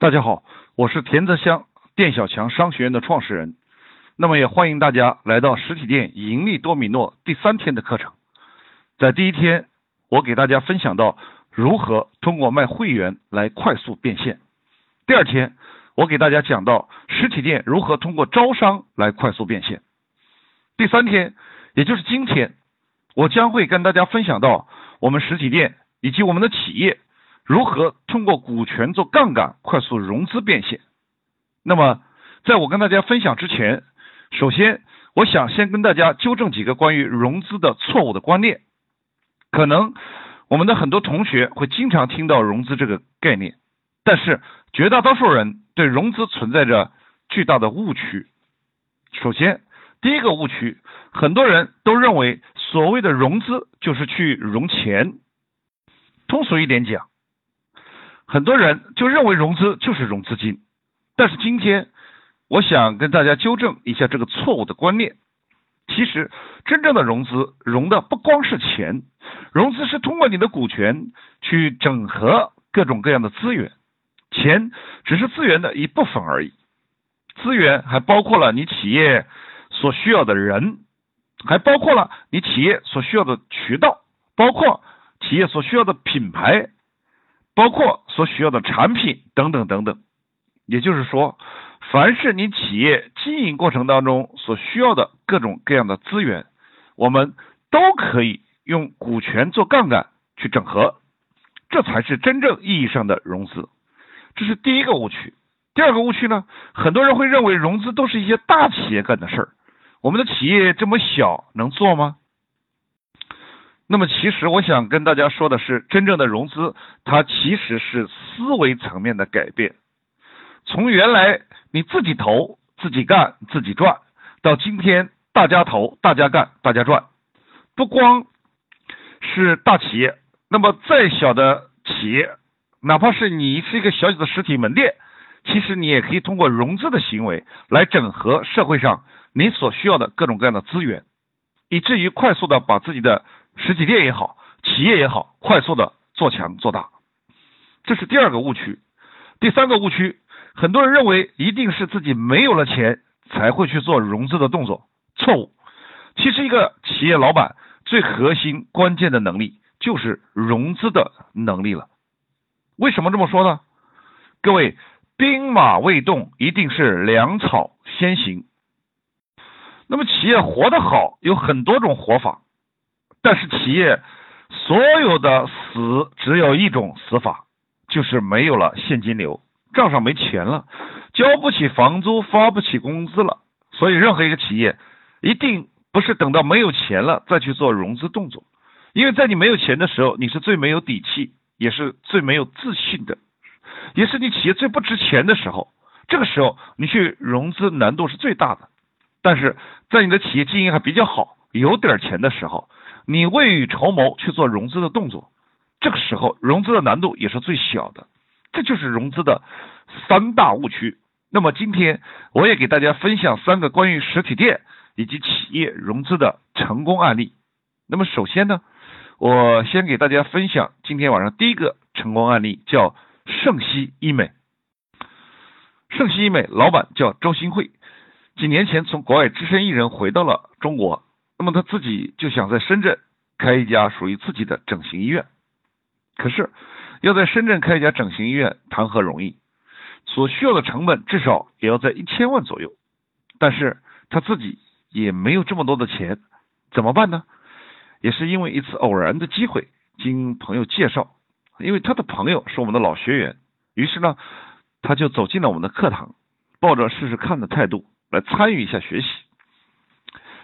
大家好，我是田泽香店小强商学院的创始人。那么也欢迎大家来到实体店盈利多米诺第三天的课程。在第一天，我给大家分享到如何通过卖会员来快速变现。第二天，我给大家讲到实体店如何通过招商来快速变现。第三天，也就是今天，我将会跟大家分享到我们实体店以及我们的企业。如何通过股权做杠杆快速融资变现？那么，在我跟大家分享之前，首先我想先跟大家纠正几个关于融资的错误的观念。可能我们的很多同学会经常听到融资这个概念，但是绝大多数人对融资存在着巨大的误区。首先，第一个误区，很多人都认为所谓的融资就是去融钱。通俗一点讲。很多人就认为融资就是融资金，但是今天我想跟大家纠正一下这个错误的观念。其实真正的融资融的不光是钱，融资是通过你的股权去整合各种各样的资源，钱只是资源的一部分而已。资源还包括了你企业所需要的人，还包括了你企业所需要的渠道，包括企业所需要的品牌。包括所需要的产品等等等等，也就是说，凡是你企业经营过程当中所需要的各种各样的资源，我们都可以用股权做杠杆去整合，这才是真正意义上的融资。这是第一个误区。第二个误区呢，很多人会认为融资都是一些大企业干的事儿，我们的企业这么小能做吗？那么，其实我想跟大家说的是，真正的融资，它其实是思维层面的改变。从原来你自己投、自己干、自己赚，到今天大家投、大家干、大家赚。不光是大企业，那么再小的企业，哪怕是你是一个小小的实体门店，其实你也可以通过融资的行为来整合社会上你所需要的各种各样的资源，以至于快速的把自己的。实体店也好，企业也好，快速的做强做大，这是第二个误区。第三个误区，很多人认为一定是自己没有了钱才会去做融资的动作，错误。其实一个企业老板最核心关键的能力就是融资的能力了。为什么这么说呢？各位，兵马未动，一定是粮草先行。那么企业活得好，有很多种活法。但是企业所有的死只有一种死法，就是没有了现金流，账上没钱了，交不起房租，发不起工资了。所以任何一个企业一定不是等到没有钱了再去做融资动作，因为在你没有钱的时候，你是最没有底气，也是最没有自信的，也是你企业最不值钱的时候。这个时候你去融资难度是最大的。但是在你的企业经营还比较好，有点钱的时候。你未雨绸缪去做融资的动作，这个时候融资的难度也是最小的，这就是融资的三大误区。那么今天我也给大家分享三个关于实体店以及企业融资的成功案例。那么首先呢，我先给大家分享今天晚上第一个成功案例，叫盛熙医美。盛熙医美老板叫周新慧，几年前从国外只身一人回到了中国。那么他自己就想在深圳开一家属于自己的整形医院，可是要在深圳开一家整形医院谈何容易？所需要的成本至少也要在一千万左右，但是他自己也没有这么多的钱，怎么办呢？也是因为一次偶然的机会，经朋友介绍，因为他的朋友是我们的老学员，于是呢，他就走进了我们的课堂，抱着试试看的态度来参与一下学习。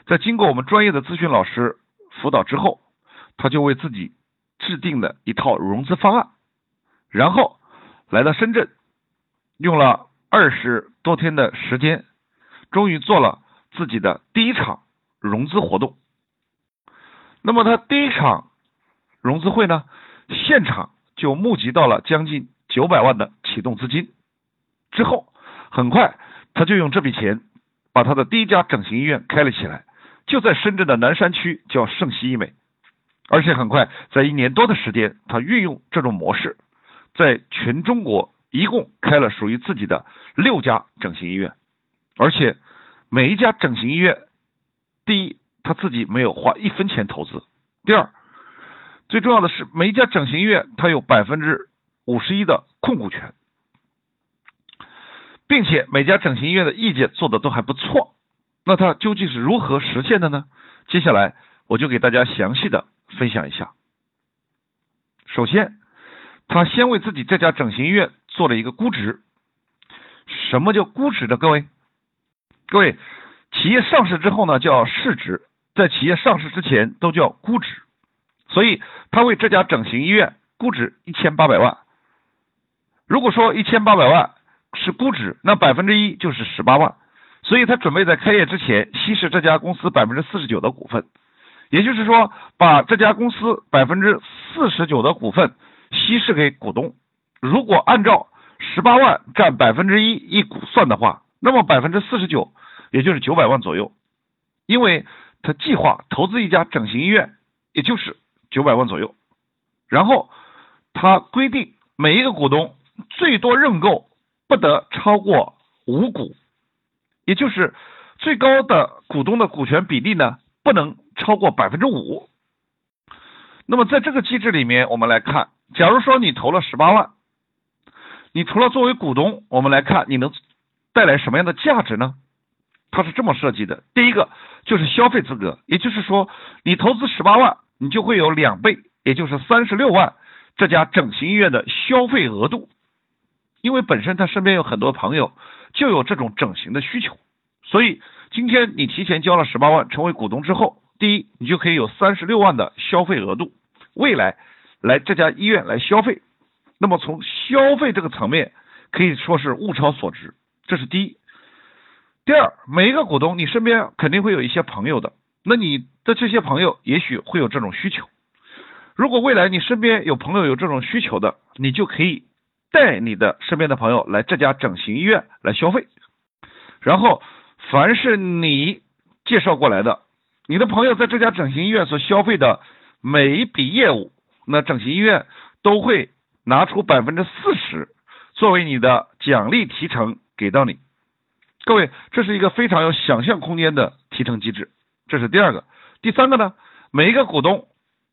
在经过我们专业的咨询老师辅导之后，他就为自己制定了一套融资方案，然后来到深圳，用了二十多天的时间，终于做了自己的第一场融资活动。那么他第一场融资会呢，现场就募集到了将近九百万的启动资金，之后很快他就用这笔钱把他的第一家整形医院开了起来。就在深圳的南山区，叫盛熙医美，而且很快，在一年多的时间，他运用这种模式，在全中国一共开了属于自己的六家整形医院，而且每一家整形医院，第一他自己没有花一分钱投资，第二最重要的是每一家整形医院他有百分之五十一的控股权，并且每家整形医院的意见做的都还不错，那他究竟是如何实现的呢？接下来我就给大家详细的分享一下。首先，他先为自己这家整形医院做了一个估值。什么叫估值的？各位，各位，企业上市之后呢叫市值，在企业上市之前都叫估值。所以，他为这家整形医院估值一千八百万。如果说一千八百万是估值，那百分之一就是十八万。所以他准备在开业之前稀释这家公司百分之四十九的股份。也就是说，把这家公司百分之四十九的股份稀释给股东。如果按照十八万占百分之一一股算的话，那么百分之四十九也就是九百万左右。因为他计划投资一家整形医院，也就是九百万左右。然后他规定每一个股东最多认购不得超过五股，也就是最高的股东的股权比例呢不能。超过百分之五，那么在这个机制里面，我们来看，假如说你投了十八万，你除了作为股东，我们来看你能带来什么样的价值呢？它是这么设计的：第一个就是消费资格，也就是说，你投资十八万，你就会有两倍，也就是三十六万这家整形医院的消费额度，因为本身他身边有很多朋友就有这种整形的需求，所以今天你提前交了十八万成为股东之后。第一，你就可以有三十六万的消费额度，未来来这家医院来消费，那么从消费这个层面可以说是物超所值，这是第一。第二，每一个股东你身边肯定会有一些朋友的，那你的这些朋友也许会有这种需求。如果未来你身边有朋友有这种需求的，你就可以带你的身边的朋友来这家整形医院来消费，然后凡是你介绍过来的。你的朋友在这家整形医院所消费的每一笔业务，那整形医院都会拿出百分之四十作为你的奖励提成给到你。各位，这是一个非常有想象空间的提成机制。这是第二个，第三个呢？每一个股东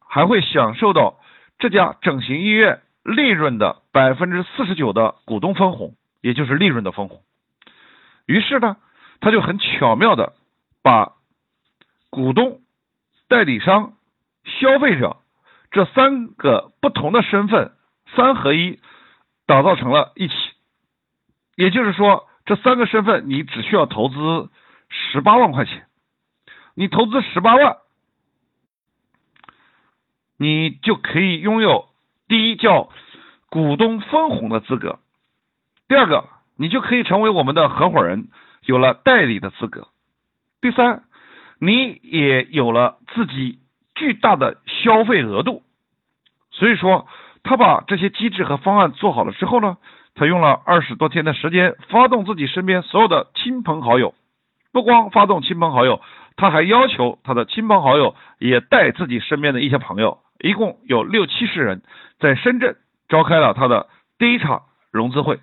还会享受到这家整形医院利润的百分之四十九的股东分红，也就是利润的分红。于是呢，他就很巧妙的把。股东、代理商、消费者这三个不同的身份三合一打造成了一起，也就是说，这三个身份你只需要投资十八万块钱，你投资十八万，你就可以拥有第一叫股东分红的资格，第二个你就可以成为我们的合伙人，有了代理的资格，第三。你也有了自己巨大的消费额度，所以说他把这些机制和方案做好了之后呢，他用了二十多天的时间，发动自己身边所有的亲朋好友，不光发动亲朋好友，他还要求他的亲朋好友也带自己身边的一些朋友，一共有六七十人，在深圳召开了他的第一场融资会。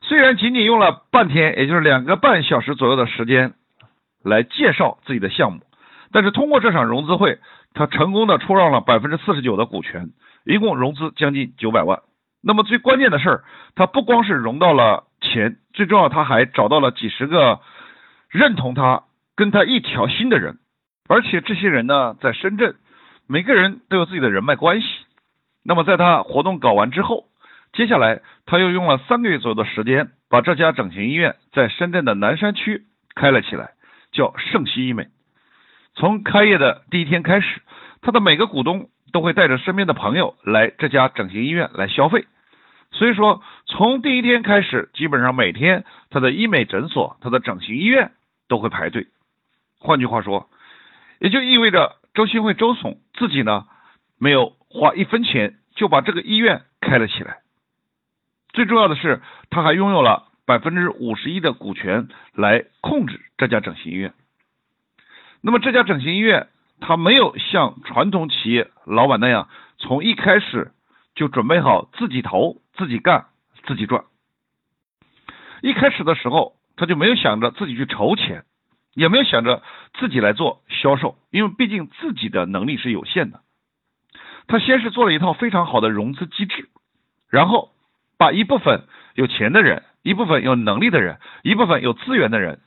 虽然仅仅用了半天，也就是两个半小时左右的时间。来介绍自己的项目，但是通过这场融资会，他成功的出让了百分之四十九的股权，一共融资将近九百万。那么最关键的事儿，他不光是融到了钱，最重要他还找到了几十个认同他、跟他一条心的人，而且这些人呢，在深圳，每个人都有自己的人脉关系。那么在他活动搞完之后，接下来他又用了三个月左右的时间，把这家整形医院在深圳的南山区开了起来。叫盛熙医美，从开业的第一天开始，他的每个股东都会带着身边的朋友来这家整形医院来消费。所以说，从第一天开始，基本上每天他的医美诊所、他的整形医院都会排队。换句话说，也就意味着周新会周总自己呢没有花一分钱就把这个医院开了起来。最重要的是，他还拥有了。百分之五十一的股权来控制这家整形医院。那么这家整形医院，他没有像传统企业老板那样从一开始就准备好自己投、自己干、自己赚。一开始的时候，他就没有想着自己去筹钱，也没有想着自己来做销售，因为毕竟自己的能力是有限的。他先是做了一套非常好的融资机制，然后把一部分有钱的人、一部分有能力的人、一部分有资源的人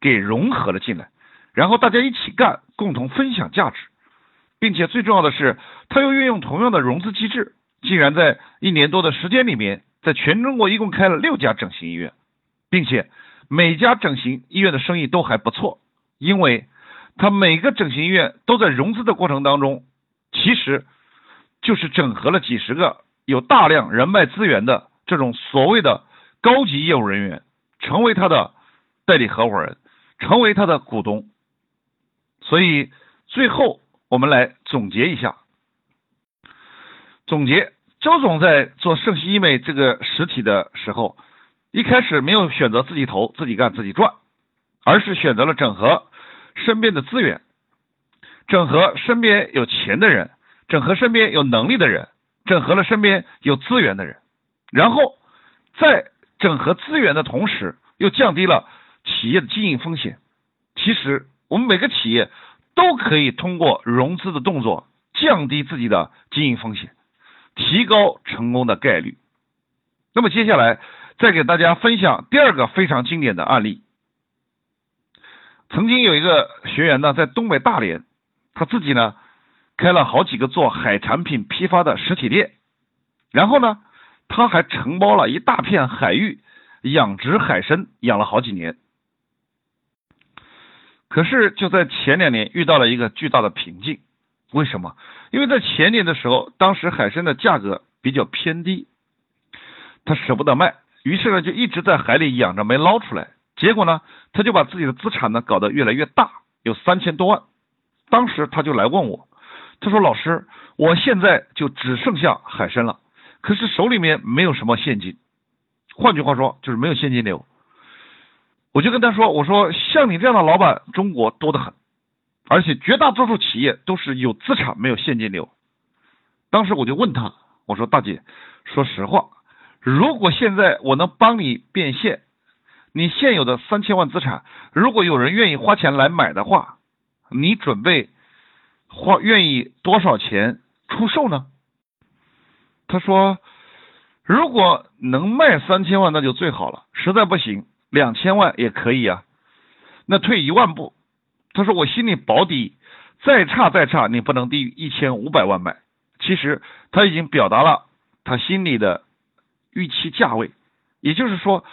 给融合了进来，然后大家一起干，共同分享价值，并且最重要的是，他又运用同样的融资机制，竟然在一年多的时间里面，在全中国一共开了六家整形医院。并且每家整形医院的生意都还不错，因为他每个整形医院都在融资的过程当中，其实就是整合了几十个有大量人脉资源的这种所谓的高级业务人员，成为他的代理合伙人，成为他的股东。所以最后我们来总结一下，总结周总在做盛熙医美这个实体的时候。一开始没有选择自己投、自己干、自己赚，而是选择了整合身边的资源，整合身边有钱的人，整合身边有能力的人，整合了身边有资源的人，然后在整合资源的同时，又降低了企业的经营风险。其实我们每个企业都可以通过融资的动作降低自己的经营风险，提高成功的概率。那么接下来。再给大家分享第二个非常经典的案例。曾经有一个学员呢，在东北大连，他自己呢开了好几个做海产品批发的实体店，然后呢，他还承包了一大片海域养殖海参，养了好几年。可是就在前两年遇到了一个巨大的瓶颈，为什么？因为在前年的时候，当时海参的价格比较偏低，他舍不得卖。于是呢，就一直在海里养着没捞出来。结果呢，他就把自己的资产呢搞得越来越大，有三千多万。当时他就来问我，他说：“老师，我现在就只剩下海参了，可是手里面没有什么现金。换句话说，就是没有现金流。”我就跟他说：“我说像你这样的老板，中国多得很，而且绝大多数企业都是有资产没有现金流。”当时我就问他：“我说大姐，说实话。”如果现在我能帮你变现，你现有的三千万资产，如果有人愿意花钱来买的话，你准备花愿意多少钱出售呢？他说，如果能卖三千万那就最好了，实在不行两千万也可以啊。那退一万步，他说我心里保底，再差再差你不能低于一千五百万买。其实他已经表达了他心里的。预期价位，也就是说，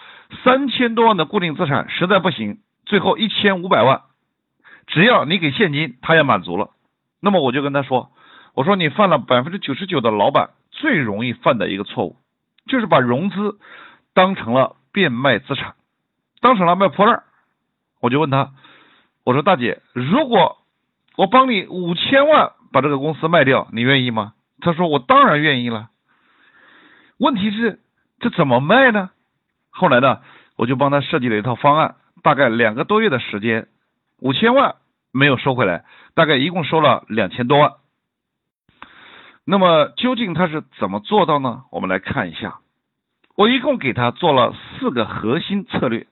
三千多万的固定资产实在不行，最后一千五百万，只要你给现金，他也满足了。那么我就跟他说，我说你犯了百分之九十九的老板最容易犯的一个错误，就是把融资当成了变卖资产，当成了卖破烂。我就问他，我说大姐，如果我帮你五千万把这个公司卖掉，你愿意吗？他说我当然愿意了。问题是。这怎么卖呢？后来呢，我就帮他设计了一套方案，大概两个多月的时间，五千万没有收回来，大概一共收了两千多万。那么究竟他是怎么做到呢？我们来看一下，我一共给他做了四个核心策略。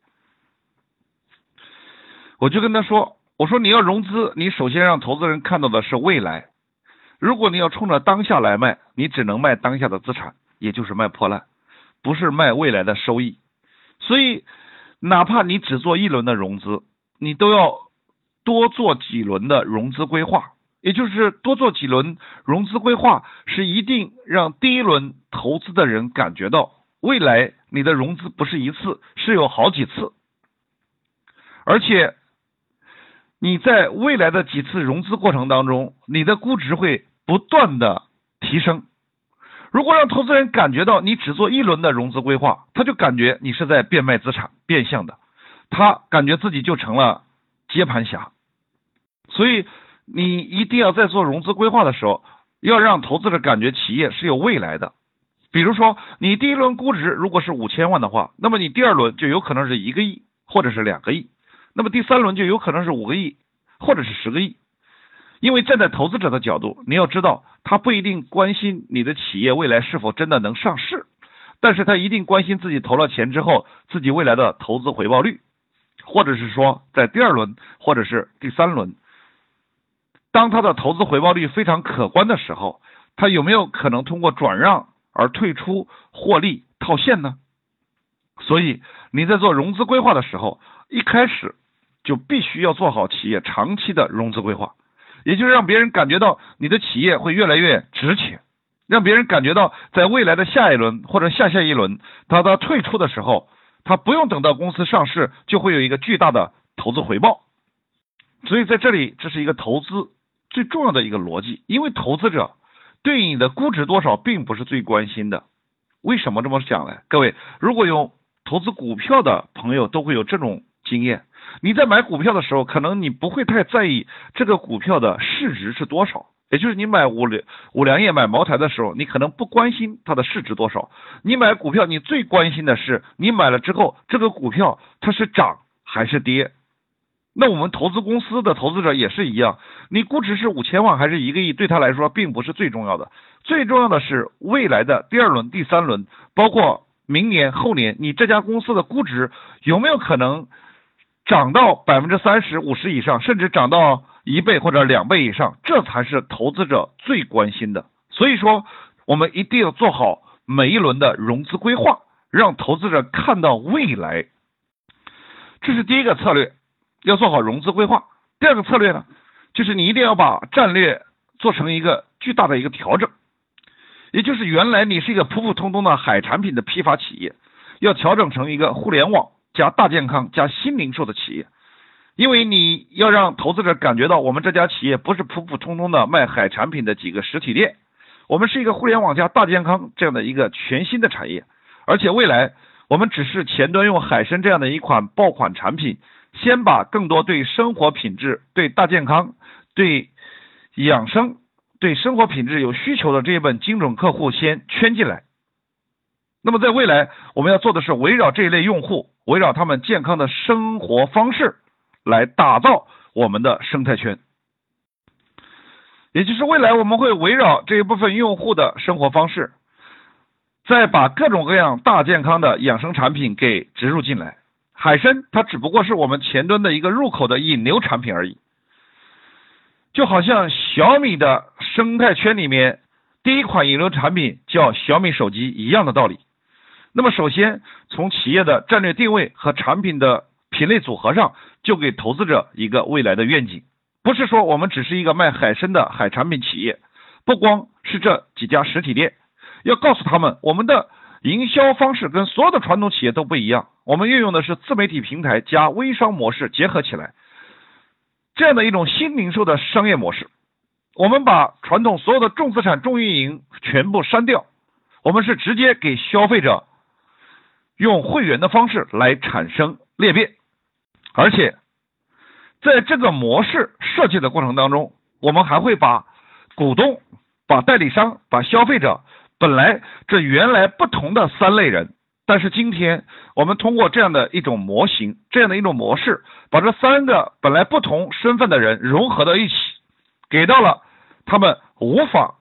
我就跟他说：“我说你要融资，你首先让投资人看到的是未来。如果你要冲着当下来卖，你只能卖当下的资产，也就是卖破烂。”不是卖未来的收益，所以哪怕你只做一轮的融资，你都要多做几轮的融资规划。也就是多做几轮融资规划，是一定让第一轮投资的人感觉到，未来你的融资不是一次，是有好几次，而且你在未来的几次融资过程当中，你的估值会不断的提升。如果让投资人感觉到你只做一轮的融资规划，他就感觉你是在变卖资产、变相的，他感觉自己就成了接盘侠。所以你一定要在做融资规划的时候，要让投资者感觉企业是有未来的。比如说，你第一轮估值如果是五千万的话，那么你第二轮就有可能是一个亿或者是两个亿，那么第三轮就有可能是五个亿或者是十个亿。因为站在投资者的角度，你要知道，他不一定关心你的企业未来是否真的能上市，但是他一定关心自己投了钱之后，自己未来的投资回报率，或者是说在第二轮或者是第三轮，当他的投资回报率非常可观的时候，他有没有可能通过转让而退出获利套现呢？所以你在做融资规划的时候，一开始就必须要做好企业长期的融资规划。也就是让别人感觉到你的企业会越来越值钱，让别人感觉到在未来的下一轮或者下下一轮，他他退出的时候，他不用等到公司上市，就会有一个巨大的投资回报。所以在这里，这是一个投资最重要的一个逻辑，因为投资者对你的估值多少并不是最关心的。为什么这么讲呢？各位，如果有投资股票的朋友，都会有这种经验。你在买股票的时候，可能你不会太在意这个股票的市值是多少，也就是你买五粮五粮液、买茅台的时候，你可能不关心它的市值多少。你买股票，你最关心的是你买了之后，这个股票它是涨还是跌。那我们投资公司的投资者也是一样，你估值是五千万还是一个亿，对他来说并不是最重要的，最重要的是未来的第二轮、第三轮，包括明年、后年，你这家公司的估值有没有可能？涨到百分之三十五十以上，甚至涨到一倍或者两倍以上，这才是投资者最关心的。所以说，我们一定要做好每一轮的融资规划，让投资者看到未来。这是第一个策略，要做好融资规划。第二个策略呢，就是你一定要把战略做成一个巨大的一个调整，也就是原来你是一个普普通通的海产品的批发企业，要调整成一个互联网。加大健康加新零售的企业，因为你要让投资者感觉到我们这家企业不是普普通通的卖海产品的几个实体店，我们是一个互联网加大健康这样的一个全新的产业，而且未来我们只是前端用海参这样的一款爆款产品，先把更多对生活品质、对大健康、对养生、对生活品质有需求的这一本精准客户先圈进来。那么在未来，我们要做的是围绕这一类用户，围绕他们健康的生活方式来打造我们的生态圈。也就是未来我们会围绕这一部分用户的生活方式，再把各种各样大健康的养生产品给植入进来。海参它只不过是我们前端的一个入口的引流产品而已，就好像小米的生态圈里面第一款引流产品叫小米手机一样的道理。那么，首先从企业的战略定位和产品的品类组合上，就给投资者一个未来的愿景。不是说我们只是一个卖海参的海产品企业，不光是这几家实体店，要告诉他们，我们的营销方式跟所有的传统企业都不一样。我们运用的是自媒体平台加微商模式结合起来，这样的一种新零售的商业模式。我们把传统所有的重资产、重运营全部删掉，我们是直接给消费者。用会员的方式来产生裂变，而且在这个模式设计的过程当中，我们还会把股东、把代理商、把消费者本来这原来不同的三类人，但是今天我们通过这样的一种模型、这样的一种模式，把这三个本来不同身份的人融合到一起，给到了他们无法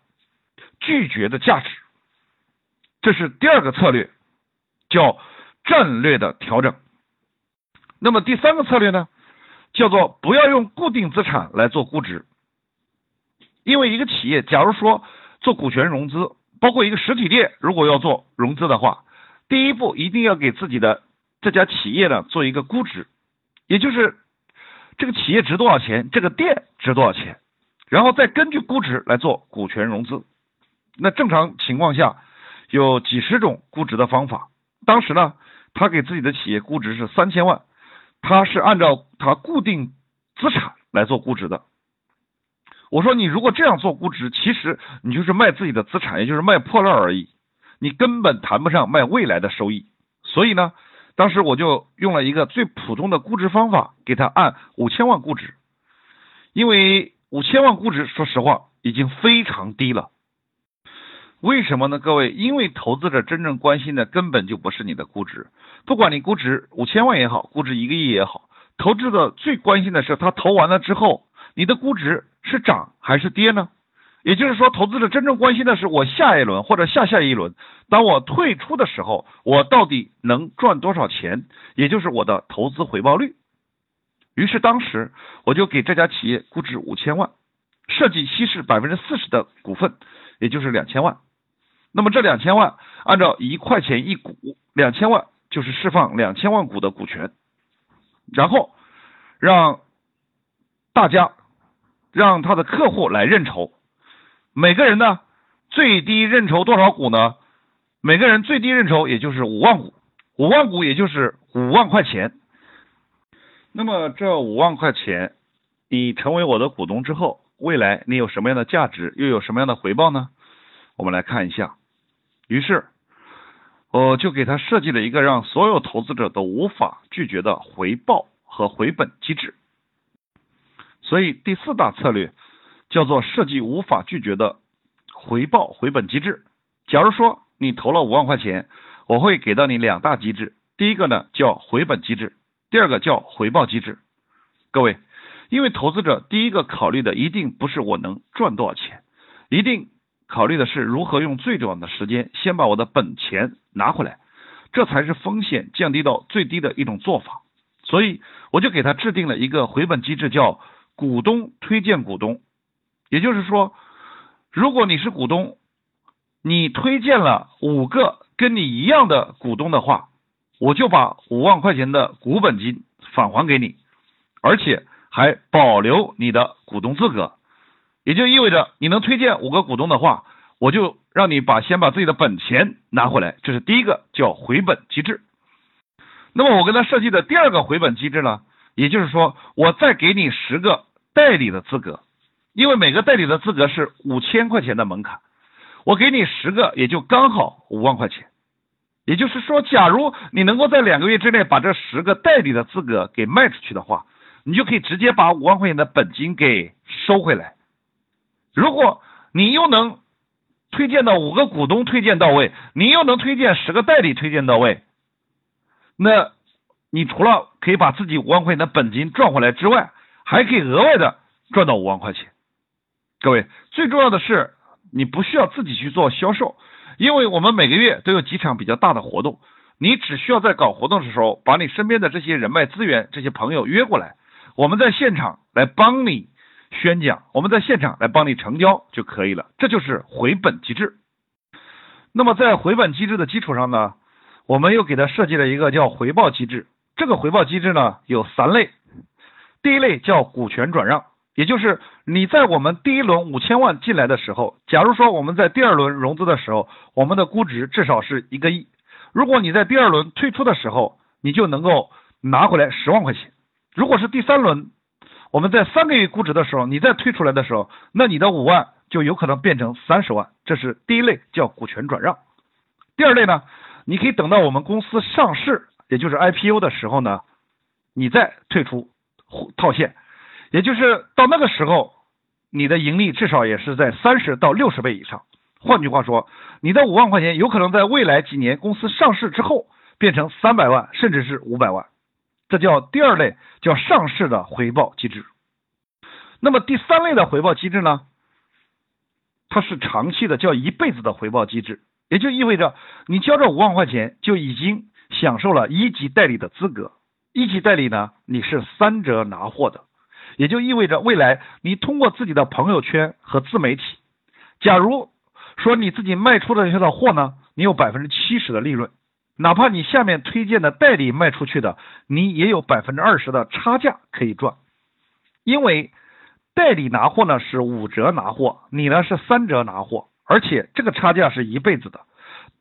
拒绝的价值。这是第二个策略。叫战略的调整。那么第三个策略呢，叫做不要用固定资产来做估值。因为一个企业，假如说做股权融资，包括一个实体店，如果要做融资的话，第一步一定要给自己的这家企业呢做一个估值，也就是这个企业值多少钱，这个店值多少钱，然后再根据估值来做股权融资。那正常情况下有几十种估值的方法。当时呢，他给自己的企业估值是三千万，他是按照他固定资产来做估值的。我说你如果这样做估值，其实你就是卖自己的资产，也就是卖破烂而已，你根本谈不上卖未来的收益。所以呢，当时我就用了一个最普通的估值方法，给他按五千万估值，因为五千万估值，说实话已经非常低了。为什么呢？各位，因为投资者真正关心的根本就不是你的估值，不管你估值五千万也好，估值一个亿也好，投资者最关心的是他投完了之后，你的估值是涨还是跌呢？也就是说，投资者真正关心的是我下一轮或者下下一轮，当我退出的时候，我到底能赚多少钱？也就是我的投资回报率。于是当时我就给这家企业估值五千万，设计稀释百分之四十的股份，也就是两千万。那么这两千万按照一块钱一股，两千万就是释放两千万股的股权，然后让大家让他的客户来认筹。每个人呢，最低认筹多少股呢？每个人最低认筹也就是五万股，五万股也就是五万块钱。那么这五万块钱，你成为我的股东之后，未来你有什么样的价值，又有什么样的回报呢？我们来看一下。于是，我就给他设计了一个让所有投资者都无法拒绝的回报和回本机制。所以第四大策略。叫做设计无法拒绝的回报回本机制。假如说你投了五万块钱，我会给到你两大机制。第一个呢叫回本机制，第二个叫回报机制。各位，因为投资者第一个考虑的一定不是我能赚多少钱，一定考虑的是如何用最短的时间先把我的本钱拿回来，这才是风险降低到最低的一种做法。所以我就给他制定了一个回本机制，叫股东推荐股东。也就是说，如果你是股东，你推荐了五个跟你一样的股东的话，我就把五万块钱的股本金返还给你，而且还保留你的股东资格。也就意味着你能推荐五个股东的话，我就让你把先把自己的本钱拿回来，这是第一个叫回本机制。那么我跟他设计的第二个回本机制呢，也就是说，我再给你十个代理的资格。因为每个代理的资格是五千块钱的门槛，我给你十个，也就刚好五万块钱。也就是说，假如你能够在两个月之内把这十个代理的资格给卖出去的话，你就可以直接把五万块钱的本金给收回来。如果你又能推荐到五个股东推荐到位，你又能推荐十个代理推荐到位，那你除了可以把自己五万块钱的本金赚回来之外，还可以额外的赚到五万块钱。各位，最重要的是，你不需要自己去做销售，因为我们每个月都有几场比较大的活动，你只需要在搞活动的时候，把你身边的这些人脉资源、这些朋友约过来，我们在现场来帮你宣讲，我们在现场来帮你成交就可以了，这就是回本机制。那么在回本机制的基础上呢，我们又给他设计了一个叫回报机制。这个回报机制呢有三类，第一类叫股权转让。也就是你在我们第一轮五千万进来的时候，假如说我们在第二轮融资的时候，我们的估值至少是一个亿。如果你在第二轮退出的时候，你就能够拿回来十万块钱。如果是第三轮，我们在三个月估值的时候，你再退出来的时候，那你的五万就有可能变成三十万。这是第一类叫股权转让。第二类呢，你可以等到我们公司上市，也就是 IPO 的时候呢，你再退出套现。也就是到那个时候，你的盈利至少也是在三十到六十倍以上。换句话说，你的五万块钱有可能在未来几年公司上市之后变成三百万，甚至是五百万。这叫第二类，叫上市的回报机制。那么第三类的回报机制呢？它是长期的，叫一辈子的回报机制。也就意味着你交这五万块钱就已经享受了一级代理的资格。一级代理呢，你是三折拿货的。也就意味着，未来你通过自己的朋友圈和自媒体，假如说你自己卖出的这些的货呢，你有百分之七十的利润，哪怕你下面推荐的代理卖出去的，你也有百分之二十的差价可以赚。因为代理拿货呢是五折拿货，你呢是三折拿货，而且这个差价是一辈子的，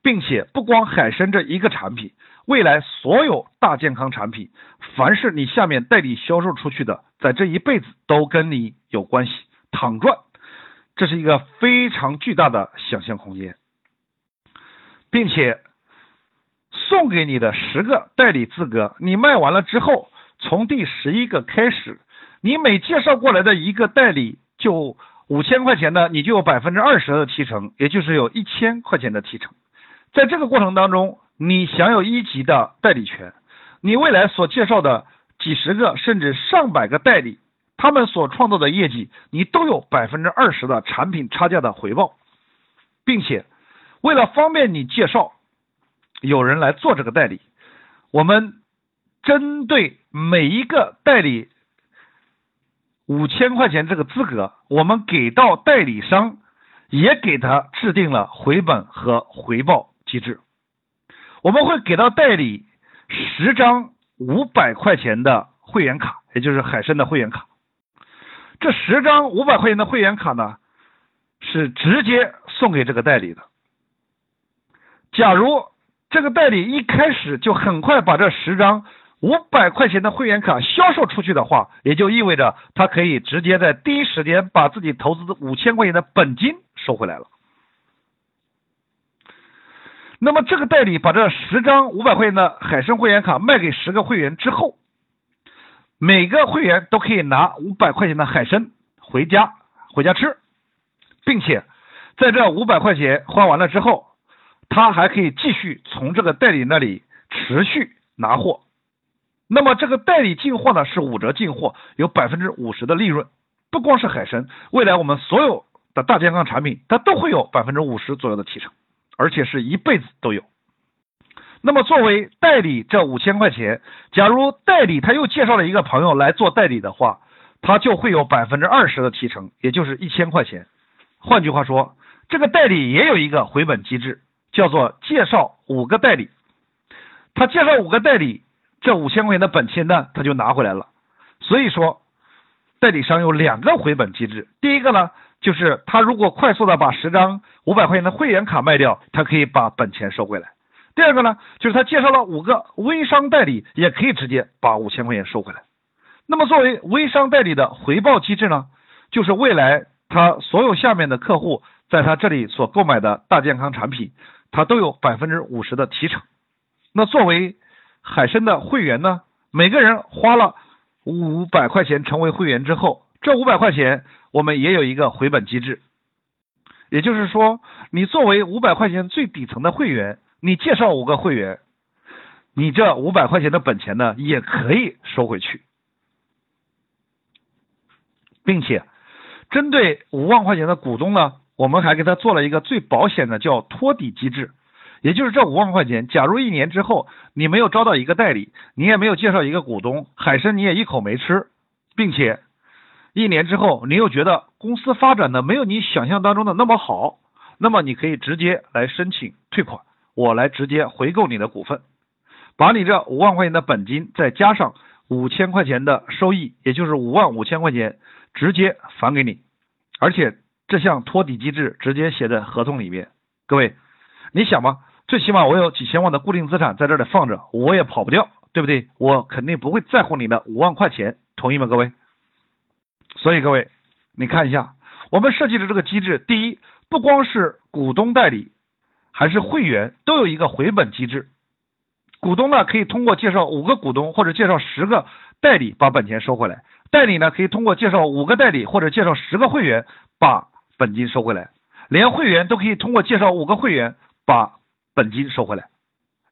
并且不光海参这一个产品。未来所有大健康产品，凡是你下面代理销售出去的，在这一辈子都跟你有关系，躺赚，这是一个非常巨大的想象空间，并且送给你的十个代理资格，你卖完了之后，从第十一个开始，你每介绍过来的一个代理就五千块钱的，你就有百分之二十的提成，也就是有一千块钱的提成，在这个过程当中。你享有一级的代理权，你未来所介绍的几十个甚至上百个代理他们所创造的业绩，你都有百分之二十的产品差价的回报，并且为了方便你介绍，有人来做这个代理，我们针对每一个代理五千块钱这个资格，我们给到代理商也给他制定了回本和回报机制，我们会给到代理十张五百块钱的会员卡，也就是海参的会员卡。这十张五百块钱的会员卡呢，是直接送给这个代理的。假如这个代理一开始就很快把这十张五百块钱的会员卡销售出去的话，也就意味着他可以直接在第一时间把自己投资的五千块钱的本金收回来了。那么这个代理把这十张五百块钱的海参会员卡卖给十个会员之后，每个会员都可以拿五百块钱的海参回家回家吃，并且在这五百块钱花完了之后，他还可以继续从这个代理那里持续拿货。那么这个代理进货呢是五折进货，有百分之五十的利润。不光是海参，未来我们所有的大健康产品，它都会有百分之五十左右的提成，而且是一辈子都有。那么作为代理这五千块钱，假如代理他又介绍了一个朋友来做代理的话，他就会有百分之二十的提成，也就是一千块钱。换句话说，这个代理也有一个回本机制，叫做介绍五个代理。他介绍五个代理，这五千块钱的本金呢，他就拿回来了。所以说，代理商有两个回本机制。第一个呢，就是他如果快速的把十张五百块钱的会员卡卖掉，他可以把本钱收回来。第二个呢，就是他介绍了五个微商代理，也可以直接把五千块钱收回来。那么作为微商代理的回报机制呢，就是未来他所有下面的客户在他这里所购买的大健康产品，他都有百分之五十的提成。那作为海参的会员呢，每个人花了五百块钱成为会员之后，这五百块钱我们也有一个回本机制。也就是说，你作为五百块钱最底层的会员。你介绍五个会员，你这五百块钱的本钱呢，也可以收回去，并且针对五万块钱的股东呢，我们还给他做了一个最保险的叫托底机制，也就是这五万块钱，假如一年之后你没有招到一个代理，你也没有介绍一个股东，海参你也一口没吃，并且一年之后你又觉得公司发展的没有你想象当中的那么好，那么你可以直接来申请退款。我来直接回购你的股份，把你这五万块钱的本金再加上五千块钱的收益，也就是五万五千块钱，直接返给你。而且这项托底机制直接写在合同里面。各位，你想嘛，最起码我有几千万的固定资产在这里放着，我也跑不掉，对不对？我肯定不会在乎你的五万块钱，同意吗？各位。所以各位，你看一下，我们设计的这个机制，第一，不光是股东代理。还是会员都有一个回本机制，股东呢可以通过介绍五个股东或者介绍十个代理把本钱收回来，代理呢可以通过介绍五个代理或者介绍十个会员把本金收回来，连会员都可以通过介绍五个会员把本金收回来，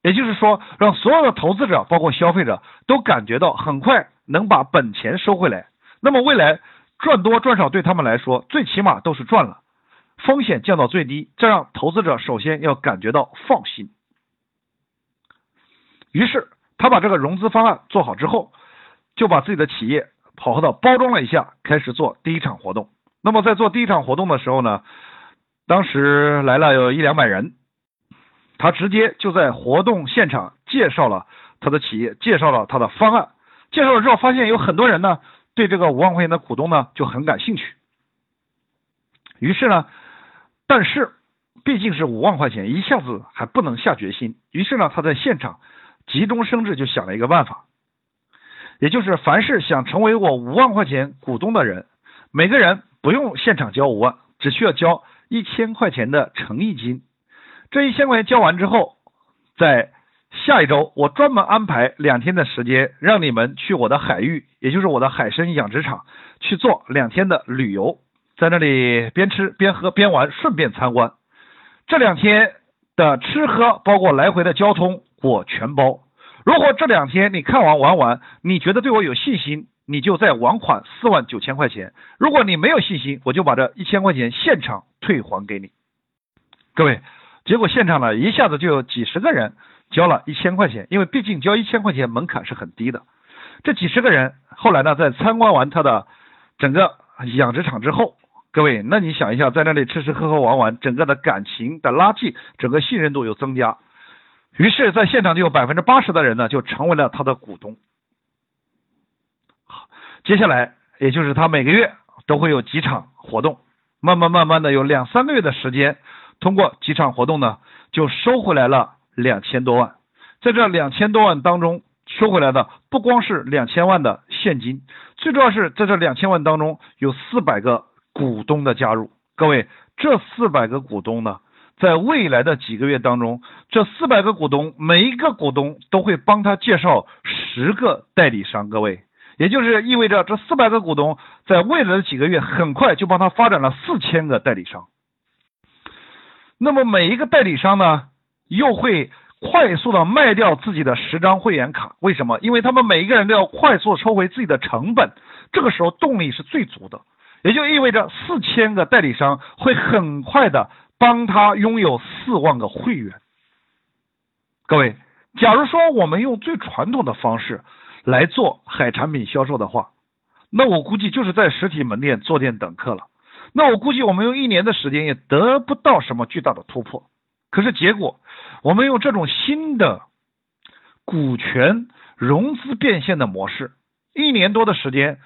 也就是说让所有的投资者包括消费者都感觉到很快能把本钱收回来，那么未来赚多赚少对他们来说最起码都是赚了。风险降到最低，这让投资者首先要感觉到放心。于是他把这个融资方案做好之后，就把自己的企业好好的包装了一下，开始做第一场活动。那么在做第一场活动的时候呢，当时来了有一两百人，他直接就在活动现场介绍了他的企业，介绍了他的方案。介绍了之后，发现有很多人呢对这个五万块钱的股东呢就很感兴趣。于是呢。但是，毕竟是五万块钱，一下子还不能下决心。于是呢，他在现场急中生智，就想了一个办法，也就是凡是想成为我五万块钱股东的人，每个人不用现场交五万，只需要交一千块钱的诚意金。这一千块钱交完之后，在下一周，我专门安排两天的时间，让你们去我的海域，也就是我的海参养殖场去做两天的旅游。在那里边吃边喝边玩，顺便参观。这两天的吃喝，包括来回的交通，我全包。如果这两天你看完玩完，你觉得对我有信心，你就再网款四万九千块钱。如果你没有信心，我就把这一千块钱现场退还给你。各位，结果现场呢一下子就有几十个人交了一千块钱，因为毕竟交一千块钱门槛是很低的。这几十个人后来呢，在参观完他的整个养殖场之后，各位，那你想一下，在那里吃吃喝喝玩玩，整个的感情的拉近，整个信任度有增加。于是，在现场就有百分之八十的人呢，就成为了他的股东。接下来，也就是他每个月都会有几场活动，慢慢慢慢的有两三个月的时间，通过几场活动呢，就收回来了两千多万。在这两千多万当中，收回来的不光是两千万的现金，最重要是在这两千万当中有四百个股东的加入。各位，这四百个股东呢？在未来的几个月当中，这四百个股东每一个股东都会帮他介绍十个代理商，各位，也就是意味着这四百个股东在未来的几个月很快就帮他发展了四千个代理商。那么每一个代理商呢，又会快速的卖掉自己的十张会员卡，为什么？因为他们每一个人都要快速收回自己的成本，这个时候动力是最足的，也就意味着四千个代理商会很快的。帮他拥有四万个会员。各位，假如说我们用最传统的方式来做海产品销售的话，那我估计就是在实体门店坐店等客了。那我估计我们用一年的时间也得不到什么巨大的突破。可是结果，我们用这种新的股权融资变现的模式，一年多的时间，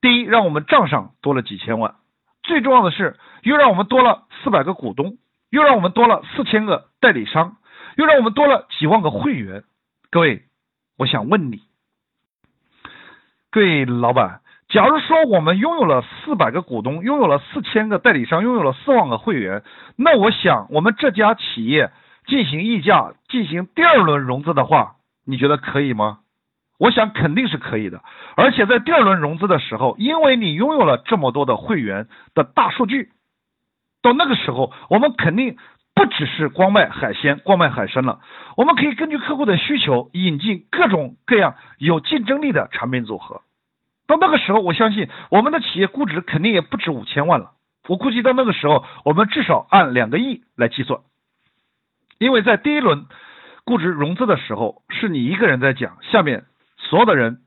第一让我们账上多了几千万。最重要的是，又让我们多了四百个股东，又让我们多了四千个代理商，又让我们多了几万个会员。各位，我想问你，各位老板，假如说我们拥有了四百个股东，拥有了四千个代理商，拥有了四万个会员，那我想我们这家企业进行溢价、进行第二轮融资的话，你觉得可以吗？我想肯定是可以的，而且在第二轮融资的时候，因为你拥有了这么多的会员的大数据，到那个时候，我们肯定不只是光卖海鲜、光卖海参了，我们可以根据客户的需求，引进各种各样有竞争力的产品组合。到那个时候，我相信我们的企业估值肯定也不止五千万了。我估计到那个时候，我们至少按两个亿来计算，因为在第一轮估值融资的时候，是你一个人在讲，下面。所有的人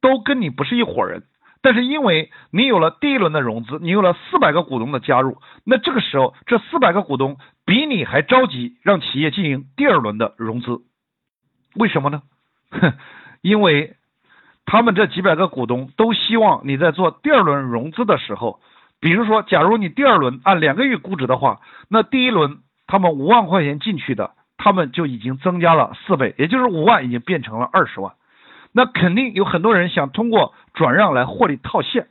都跟你不是一伙人，但是因为你有了第一轮的融资，你有了四百个股东的加入，那这个时候这四百个股东比你还着急让企业进行第二轮的融资，为什么呢？哼，因为他们这几百个股东都希望你在做第二轮融资的时候，比如说，假如你第二轮按两个月估值的话，那第一轮他们五万块钱进去的，他们就已经增加了四倍，也就是五万已经变成了二十万。那肯定有很多人想通过转让来获利套现，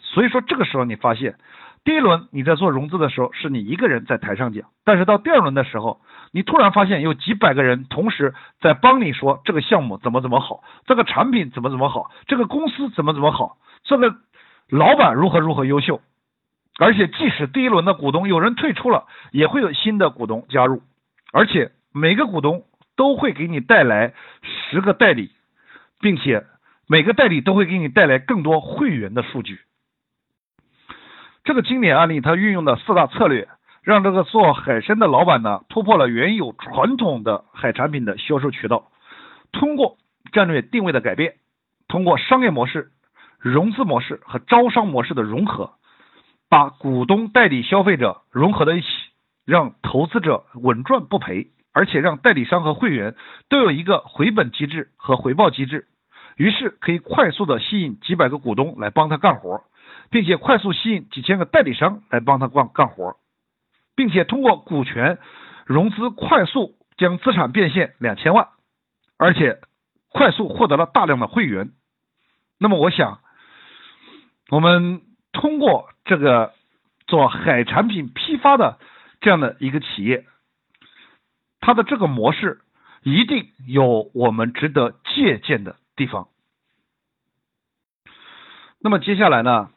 所以说这个时候你发现，第一轮你在做融资的时候是你一个人在台上讲，但是到第二轮的时候，你突然发现有几百个人同时在帮你说这个项目怎么怎么好，这个产品怎么怎么好，这个公司怎么怎么好，这个老板如何如何优秀，而且即使第一轮的股东有人退出了，也会有新的股东加入，而且每个股东都会给你带来十个代理。并且每个代理都会给你带来更多会员的数据。这个经典案例，它运用的四大策略，让这个做海参的老板呢，突破了原有传统的海产品的销售渠道。通过战略定位的改变，通过商业模式、融资模式和招商模式的融合，把股东、代理、消费者融合在一起，让投资者稳赚不赔。而且让代理商和会员都有一个回本机制和回报机制，于是可以快速的吸引几百个股东来帮他干活，并且快速吸引几千个代理商来帮他干干活，并且通过股权融资快速将资产变现两千万，而且快速获得了大量的会员。那么我想，我们通过这个做海产品批发的这样的一个企业。它的这个模式一定有我们值得借鉴的地方。那么接下来呢，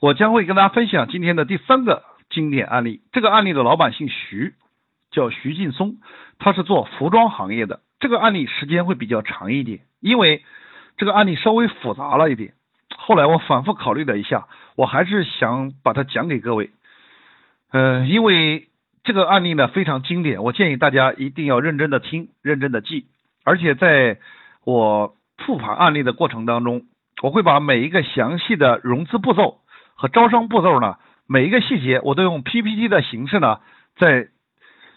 我将会跟大家分享今天的第三个经典案例。这个案例的老板姓徐，叫徐劲松，他是做服装行业的。这个案例时间会比较长一点，因为这个案例稍微复杂了一点。后来我反复考虑了一下，我还是想把它讲给各位。呃，因为这个案例呢非常经典，我建议大家一定要认真的听，认真的记。而且在我复盘案例的过程当中，我会把每一个详细的融资步骤和招商步骤呢，每一个细节我都用 PPT 的形式呢，在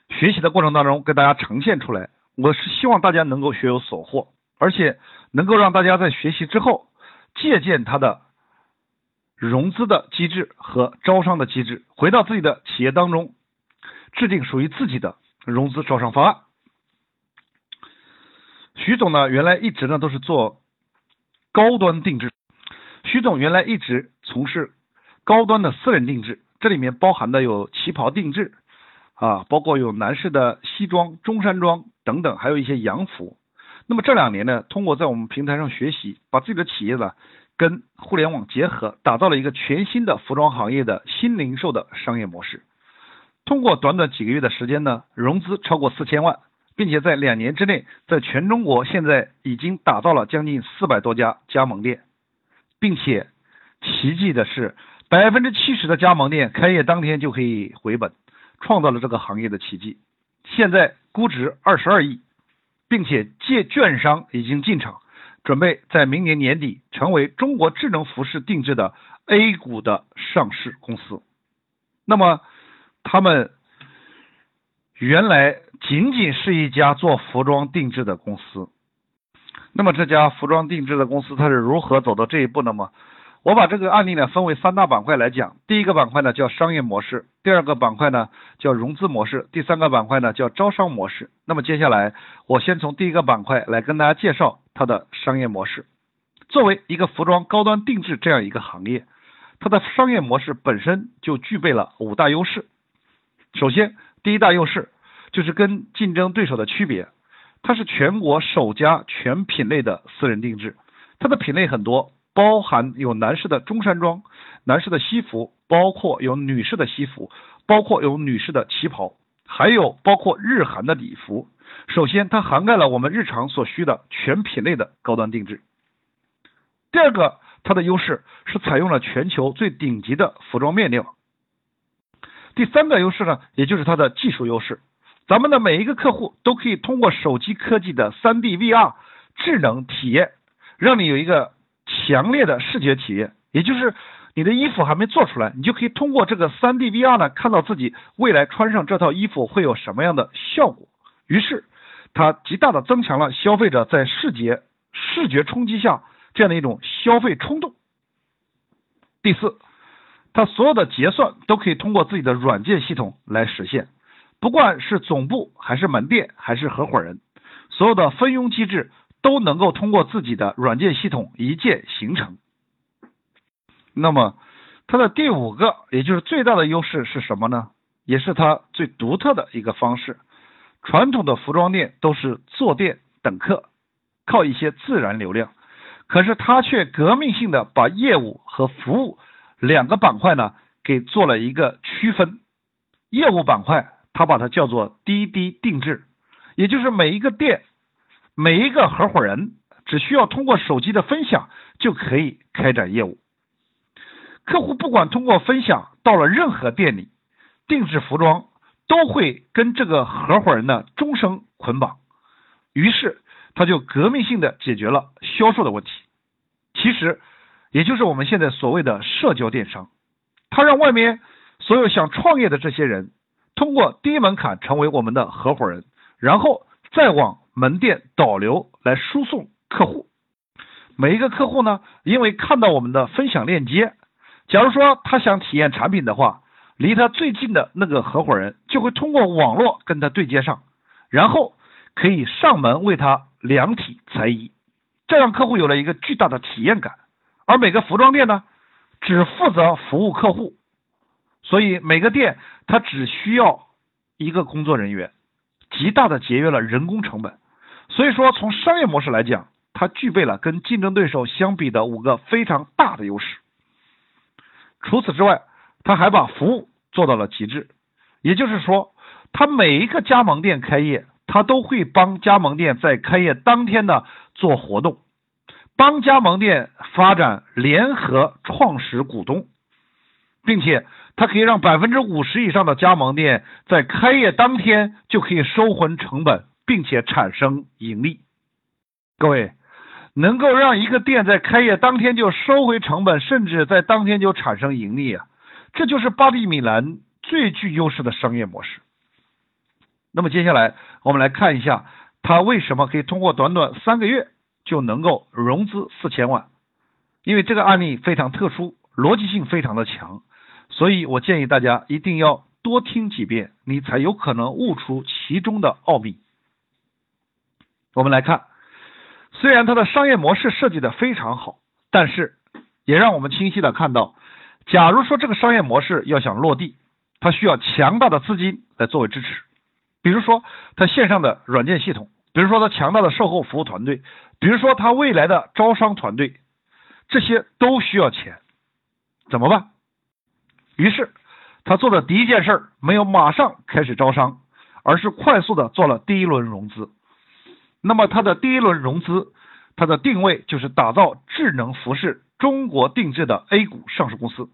学习的过程当中给大家呈现出来。我是希望大家能够学有所获，而且能够让大家在学习之后。借鉴它的融资的机制和招商的机制，回到自己的企业当中，制定属于自己的融资招商方案。徐总呢，原来一直呢都是做高端定制。徐总原来一直从事高端的私人定制，这里面包含的有旗袍定制啊，包括有男士的西装、中山装等等，还有一些洋服。那么这两年呢，通过在我们平台上学习，把自己的企业呢跟互联网结合，打造了一个全新的服装行业的新零售的商业模式。通过短短几个月的时间呢，融资超过四千万，并且在两年之内，在全中国现在已经打造了将近四百多家加盟店，并且奇迹的是，百分之七十的加盟店开业当天就可以回本，创造了这个行业的奇迹。现在估值二十二亿。并且借券商已经进场，准备在明年年底成为中国智能服饰定制的 A 股的上市公司。那么，他们原来仅仅是一家做服装定制的公司。那么这家服装定制的公司它是如何走到这一步的吗？我把这个案例呢分为三大板块来讲，第一个板块呢叫商业模式，第二个板块呢叫融资模式，第三个板块呢叫招商模式。那么接下来我先从第一个板块来跟大家介绍它的商业模式。作为一个服装高端定制这样一个行业，它的商业模式本身就具备了五大优势。首先，第一大优势就是跟竞争对手的区别，它是全国首家全品类的私人定制，它的品类很多。包含有男士的中山装、男士的西服，包括有女士的西服，包括有女士的旗袍，还有包括日韩的礼服。首先，它涵盖了我们日常所需的全品类的高端定制。第二个，它的优势是采用了全球最顶级的服装面料。第三个优势呢，也就是它的技术优势。咱们的每一个客户都可以通过手机科技的 3D VR 智能体验，让你有一个。强烈的视觉体验，也就是你的衣服还没做出来，你就可以通过这个 3D VR 呢，看到自己未来穿上这套衣服会有什么样的效果。于是，它极大的增强了消费者在视觉视觉冲击下这样的一种消费冲动。第四，它所有的结算都可以通过自己的软件系统来实现，不管是总部还是门店还是合伙人，所有的分佣机制。都能够通过自己的软件系统一键形成。那么，它的第五个，也就是最大的优势是什么呢？也是它最独特的一个方式。传统的服装店都是坐店等客，靠一些自然流量，可是他却革命性的把业务和服务两个板块呢给做了一个区分。业务板块，他把它叫做滴滴定制，也就是每一个店。每一个合伙人只需要通过手机的分享就可以开展业务。客户不管通过分享到了任何店里，定制服装都会跟这个合伙人的终生捆绑。于是他就革命性的解决了销售的问题。其实也就是我们现在所谓的社交电商，他让外面所有想创业的这些人通过低门槛成为我们的合伙人，然后再往。门店导流来输送客户，每一个客户呢，因为看到我们的分享链接，假如说他想体验产品的话，离他最近的那个合伙人就会通过网络跟他对接上，然后可以上门为他量体裁衣，这让客户有了一个巨大的体验感。而每个服装店呢，只负责服务客户，所以每个店他只需要一个工作人员，极大的节约了人工成本。所以说，从商业模式来讲，它具备了跟竞争对手相比的五个非常大的优势。除此之外，他还把服务做到了极致。也就是说，他每一个加盟店开业，他都会帮加盟店在开业当天呢做活动，帮加盟店发展联合创始股东，并且他可以让百分之五十以上的加盟店在开业当天就可以收回成本，并且产生盈利。各位，能够让一个店在开业当天就收回成本，甚至在当天就产生盈利啊，这就是巴蒂米兰最具优势的商业模式。那么接下来我们来看一下，他为什么可以通过短短三个月就能够融资四千万？因为这个案例非常特殊，逻辑性非常的强，所以我建议大家一定要多听几遍，你才有可能悟出其中的奥秘。我们来看，虽然它的商业模式设计的非常好，但是也让我们清晰的看到，假如说这个商业模式要想落地，它需要强大的资金来作为支持。比如说，它线上的软件系统，比如说它强大的售后服务团队，比如说它未来的招商团队，这些都需要钱，怎么办？于是他做的第一件事没有马上开始招商，而是快速的做了第一轮融资。那么他的第一轮融资，它的定位就是打造智能服饰中国定制的 A 股上市公司。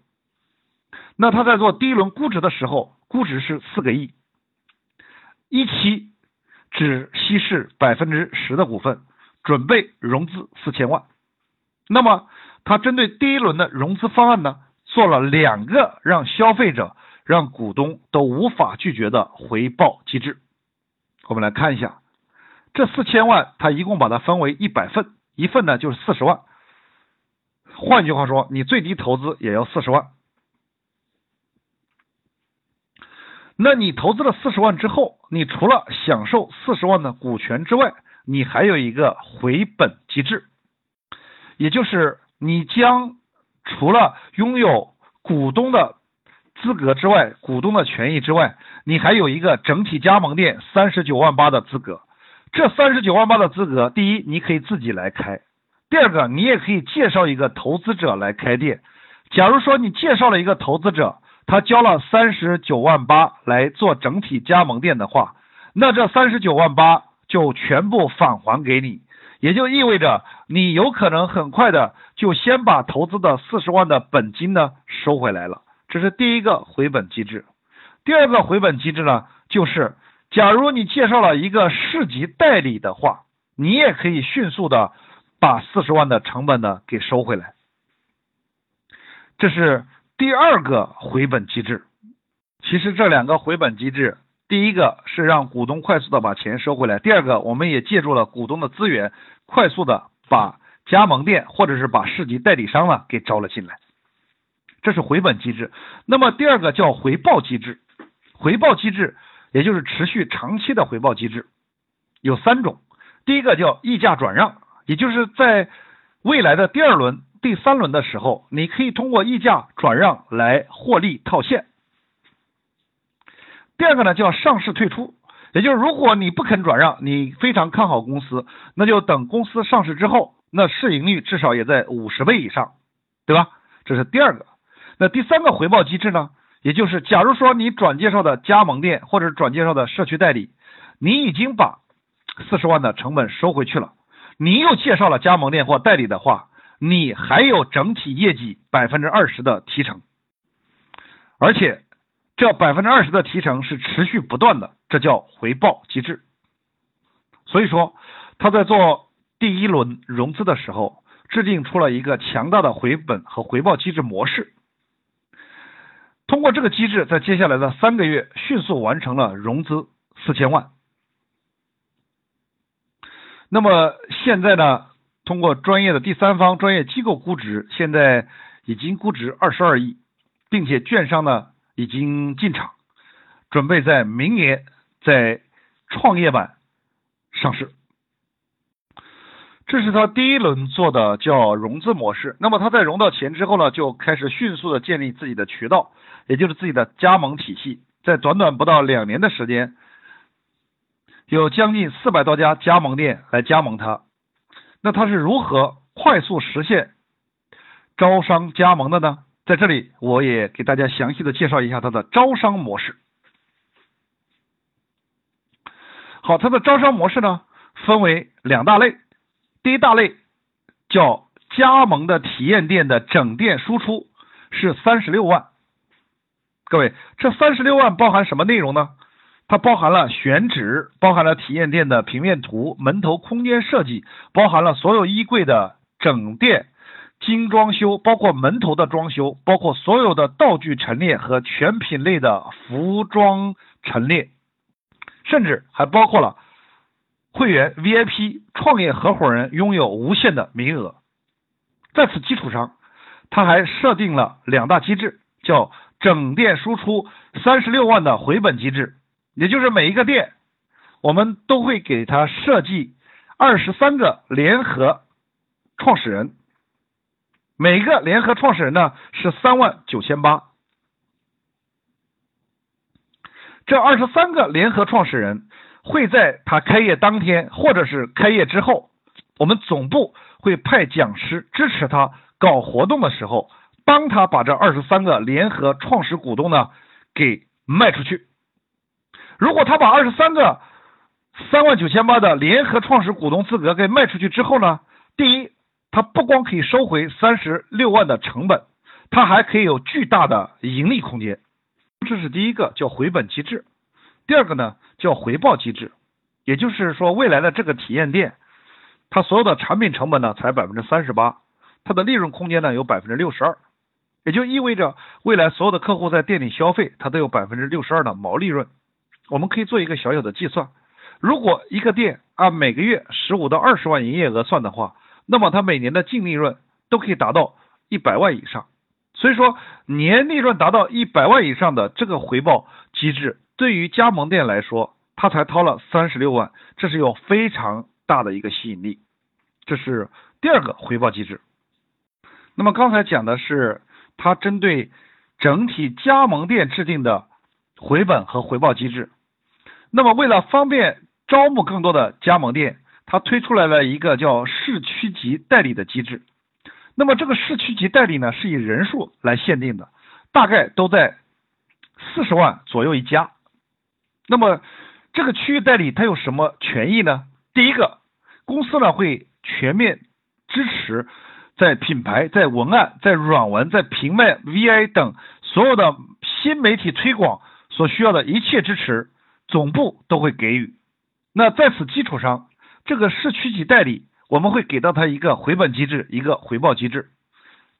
那他在做第一轮估值的时候，估值是四个亿。一期只稀释百分之十的股份，准备融资四千万。那么，他针对第一轮的融资方案呢，做了两个让消费者、让股东都无法拒绝的回报机制。我们来看一下，这四千万，他一共把它分为一百份，一份呢就是四十万。换句话说，你最低投资也要四十万。那你投资了四十万之后，你除了享受四十万的股权之外，你还有一个回本机制，也就是你将除了拥有股东的资格之外，股东的权益之外，你还有一个整体加盟店三十九万八的资格。这三十九万八的资格，第一你可以自己来开，第二个你也可以介绍一个投资者来开店。假如说你介绍了一个投资者。他交了三十九万八来做整体加盟店的话，那这三十九万八就全部返还给你，也就意味着你有可能很快的就先把投资的四十万的本金呢收回来了，这是第一个回本机制。第二个回本机制呢，就是假如你介绍了一个市级代理的话，你也可以迅速的把四十万的成本呢给收回来，这是。第二个回本机制，其实这两个回本机制，第一个是让股东快速的把钱收回来，第二个我们也借助了股东的资源，快速的把加盟店或者是把市级代理商呢给招了进来，这是回本机制。那么第二个叫回报机制，回报机制也就是持续长期的回报机制，有三种，第一个叫溢价转让，也就是在未来的第二轮。第三轮的时候，你可以通过溢价转让来获利套现。第二个呢叫上市退出，也就是如果你不肯转让，你非常看好公司，那就等公司上市之后，那市盈率至少也在五十倍以上，对吧？这是第二个。那第三个回报机制呢？也就是假如说你转介绍的加盟店或者转介绍的社区代理，你已经把四十万的成本收回去了，你又介绍了加盟店或代理的话。你还有整体业绩百分之二十的提成，而且这百分之二十的提成是持续不断的，这叫回报机制。所以说，他在做第一轮融资的时候，制定出了一个强大的回本和回报机制模式。通过这个机制，在接下来的三个月迅速完成了融资四千万。那么现在呢？通过专业的第三方专业机构估值，现在已经估值二十二亿，并且券商呢已经进场，准备在明年在创业板上市。这是他第一轮做的叫融资模式。那么他在融到钱之后呢，就开始迅速的建立自己的渠道，也就是自己的加盟体系。在短短不到两年的时间，有将近四百多家加盟店来加盟他。那他是如何快速实现招商加盟的呢？在这里，我也给大家详细的介绍一下他的招商模式。好，他的招商模式呢，分为两大类。第一大类叫加盟的体验店的整店输出是三十六万。各位，这三十六万包含什么内容呢？它包含了选址，包含了体验店的平面图、门头空间设计，包含了所有衣柜的整店精装修，包括门头的装修，包括所有的道具陈列和全品类的服装陈列，甚至还包括了会员 VIP 创业合伙人拥有无限的名额。在此基础上，它还设定了两大机制，叫整店输出三十六万的回本机制。也就是每一个店，我们都会给他设计二十三个联合创始人，每个联合创始人呢是三万九千八。这二十三个联合创始人会在他开业当天或者是开业之后，我们总部会派讲师支持他搞活动的时候，帮他把这二十三个联合创始股东呢给卖出去。如果他把二十三个三万九千八的联合创始股东资格给卖出去之后呢？第一，他不光可以收回三十六万的成本，他还可以有巨大的盈利空间。这是第一个叫回本机制。第二个呢叫回报机制，也就是说未来的这个体验店，它所有的产品成本呢才百分之三十八，它的利润空间呢有百分之六十二，也就意味着未来所有的客户在店里消费，它都有百分之六十二的毛利润。我们可以做一个小小的计算，如果一个店按每个月十五到二十万营业额算的话，那么它每年的净利润都可以达到一百万以上。所以说，年利润达到一百万以上的这个回报机制，对于加盟店来说，他才掏了三十六万，这是有非常大的一个吸引力。这是第二个回报机制。那么刚才讲的是它针对整体加盟店制定的回本和回报机制。那么，为了方便招募更多的加盟店，它推出来了一个叫市区级代理的机制。那么，这个市区级代理呢，是以人数来限定的，大概都在四十万左右一家。那么，这个区域代理它有什么权益呢？第一个，公司呢会全面支持在品牌、在文案、在软文、在平面 VI 等所有的新媒体推广所需要的一切支持。总部都会给予，那在此基础上，这个市区级代理我们会给到他一个回本机制，一个回报机制。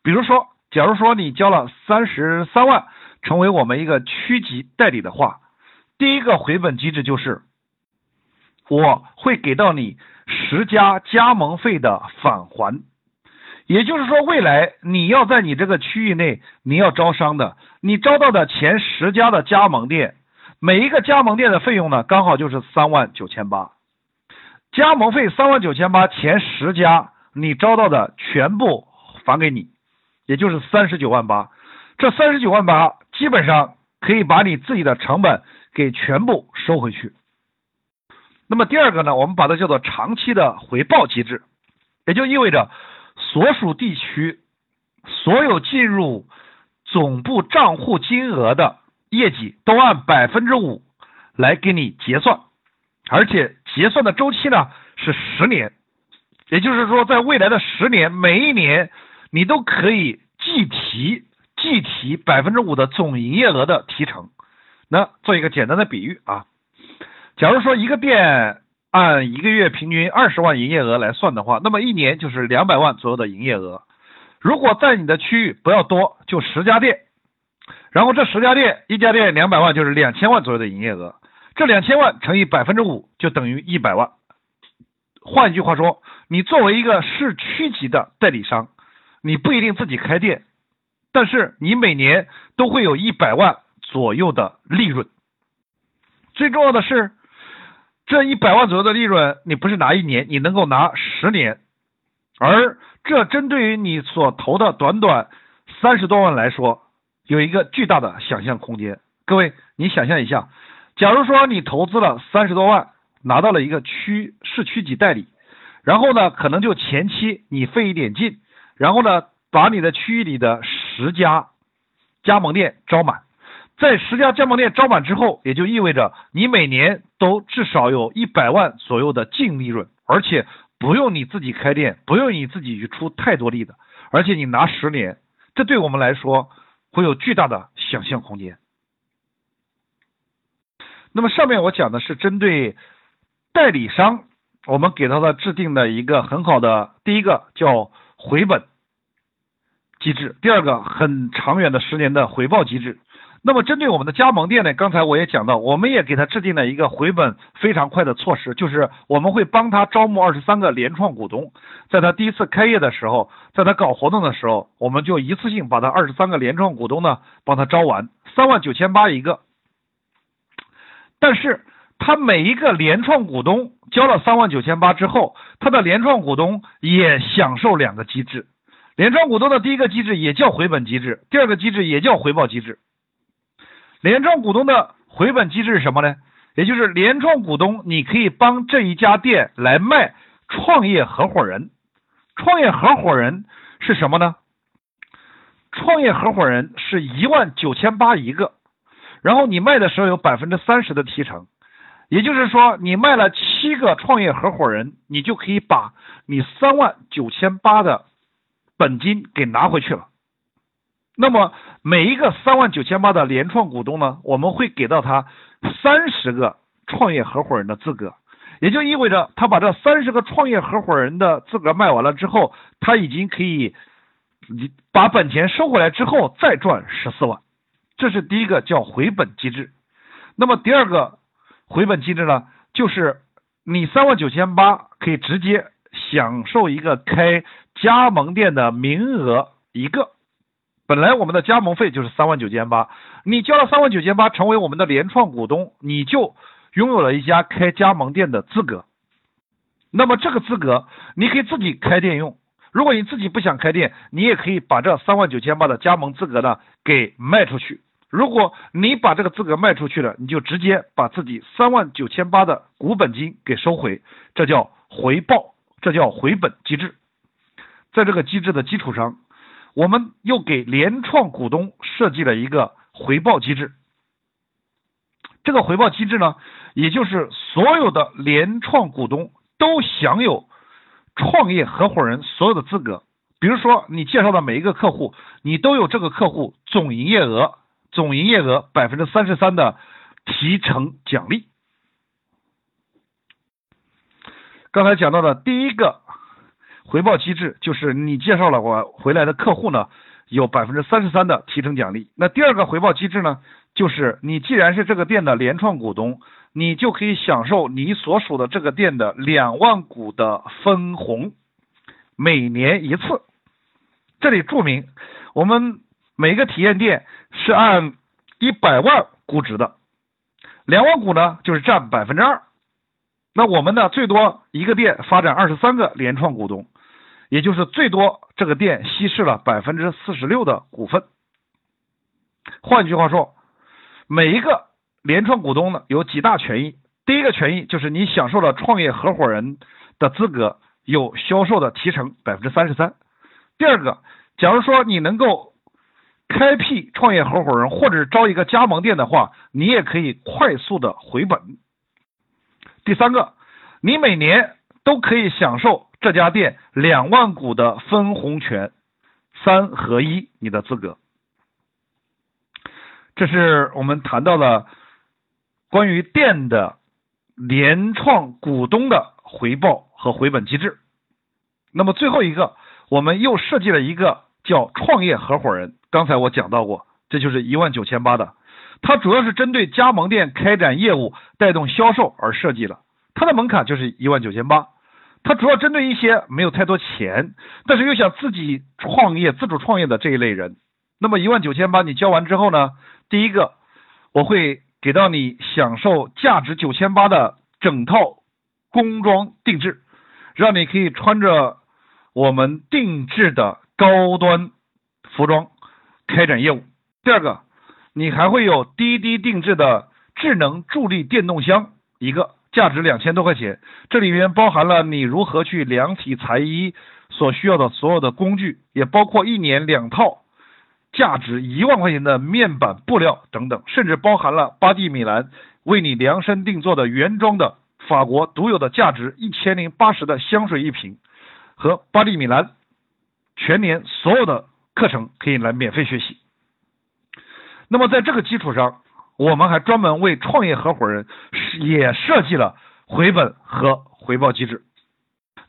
比如说，假如说你交了三十三万，成为我们一个区级代理的话，第一个回本机制就是，我会给到你十家加盟费的返还。也就是说，未来你要在你这个区域内你要招商的，你招到的前十家的加盟店。每一个加盟店的费用呢，刚好就是三万九千八，加盟费三万九千八，前十家你招到的全部返给你，也就是三十九万八。这三十九万八基本上可以把你自己的成本给全部收回去。那么第二个呢，我们把它叫做长期的回报机制，也就意味着所属地区所有进入总部账户金额的。业绩都按百分之五来给你结算，而且结算的周期呢是十年，也就是说，在未来的十年，每一年你都可以计提计提百分之五的总营业额的提成。那做一个简单的比喻啊，假如说一个店按一个月平均二十万营业额来算的话，那么一年就是两百万左右的营业额。如果在你的区域不要多，就十家店。然后这十家店，一家店两百万，就是两千万左右的营业额。这两千万乘以百分之五，就等于一百万。换一句话说，你作为一个市区级的代理商，你不一定自己开店，但是你每年都会有一百万左右的利润。最重要的是，这一百万左右的利润，你不是拿一年，你能够拿十年。而这针对于你所投的短短三十多万来说，有一个巨大的想象空间，各位，你想象一下，假如说你投资了三十多万，拿到了一个区市区级代理，然后呢，可能就前期你费一点劲，然后呢，把你的区域里的十家加盟店招满，在十家加盟店招满之后，也就意味着你每年都至少有一百万左右的净利润，而且不用你自己开店，不用你自己去出太多力的，而且你拿十年，这对我们来说会有巨大的想象空间。那么上面我讲的是针对代理商，我们给他的制定的一个很好的，第一个叫回本机制，第二个很长远的十年的回报机制。那么针对我们的加盟店呢，刚才我也讲到，我们也给他制定了一个回本非常快的措施，就是我们会帮他招募二十三个联创股东，在他第一次开业的时候，在他搞活动的时候，我们就一次性把他二十三个联创股东呢帮他招完，三万九千八一个。但是他每一个联创股东交了三万九千八之后，他的联创股东也享受两个机制，联创股东的第一个机制也叫回本机制，第二个机制也叫回报机制。联创股东的回本机制是什么呢？也就是联创股东，你可以帮这一家店来卖创业合伙人。创业合伙人是什么呢？创业合伙人是一万九千八一个，然后你卖的时候有百分之三十的提成，也就是说你卖了七个创业合伙人，你就可以把你三万九千八的本金给拿回去了。那么每一个三万九千八的联创股东呢，我们会给到他三十个创业合伙人的资格，也就意味着他把这三十个创业合伙人的资格卖完了之后，他已经可以你把本钱收回来之后再赚十四万，这是第一个叫回本机制。那么第二个回本机制呢，就是你三万九千八可以直接享受一个开加盟店的名额一个。本来我们的加盟费就是三万九千八，你交了三万九千八成为我们的联创股东，你就拥有了一家开加盟店的资格。那么这个资格你可以自己开店用，如果你自己不想开店，你也可以把这三万九千八的加盟资格呢给卖出去。如果你把这个资格卖出去了，你就直接把自己三万九千八的股本金给收回，这叫回报，这叫回本机制。在这个机制的基础上。我们又给联创股东设计了一个回报机制，这个回报机制呢，也就是所有的联创股东都享有创业合伙人所有的资格。比如说，你介绍的每一个客户，你都有这个客户总营业额总营业额百分之三十三的提成奖励。刚才讲到的第一个。回报机制就是你介绍了我回来的客户呢，有百分之三十三的提成奖励。那第二个回报机制呢，就是你既然是这个店的联创股东，你就可以享受你所属的这个店的两万股的分红，每年一次。这里注明，我们每个体验店是按一百万估值的，两万股呢就是占百分之二。那我们呢，最多一个店发展二十三个联创股东。也就是最多这个店稀释了百分之四十六的股份。换句话说，每一个联创股东呢有几大权益。第一个权益就是你享受了创业合伙人的资格，有销售的提成百分之三十三。第二个，假如说你能够开辟创业合伙人或者招一个加盟店的话，你也可以快速的回本。第三个，你每年都可以享受。这家店两万股的分红权，三合一，你的资格。这是我们谈到了关于店的联创股东的回报和回本机制。那么最后一个，我们又设计了一个叫创业合伙人。刚才我讲到过，这就是一万九千八的，它主要是针对加盟店开展业务、带动销售而设计了，它的门槛就是一万九千八。它主要针对一些没有太多钱，但是又想自己创业、自主创业的这一类人。那么一万九千八你交完之后呢？第一个，我会给到你享受价值九千八的整套工装定制，让你可以穿着我们定制的高端服装开展业务。第二个，你还会有滴滴定制的智能助力电动箱一个。价值两千多块钱，这里面包含了你如何去量体裁衣所需要的所有的工具，也包括一年两套价值一万块钱的面板布料等等，甚至包含了巴蒂米兰为你量身定做的原装的法国独有的价值一千零八十的香水一瓶，和巴蒂米兰全年所有的课程可以来免费学习。那么在这个基础上，我们还专门为创业合伙人也设计了回本和回报机制。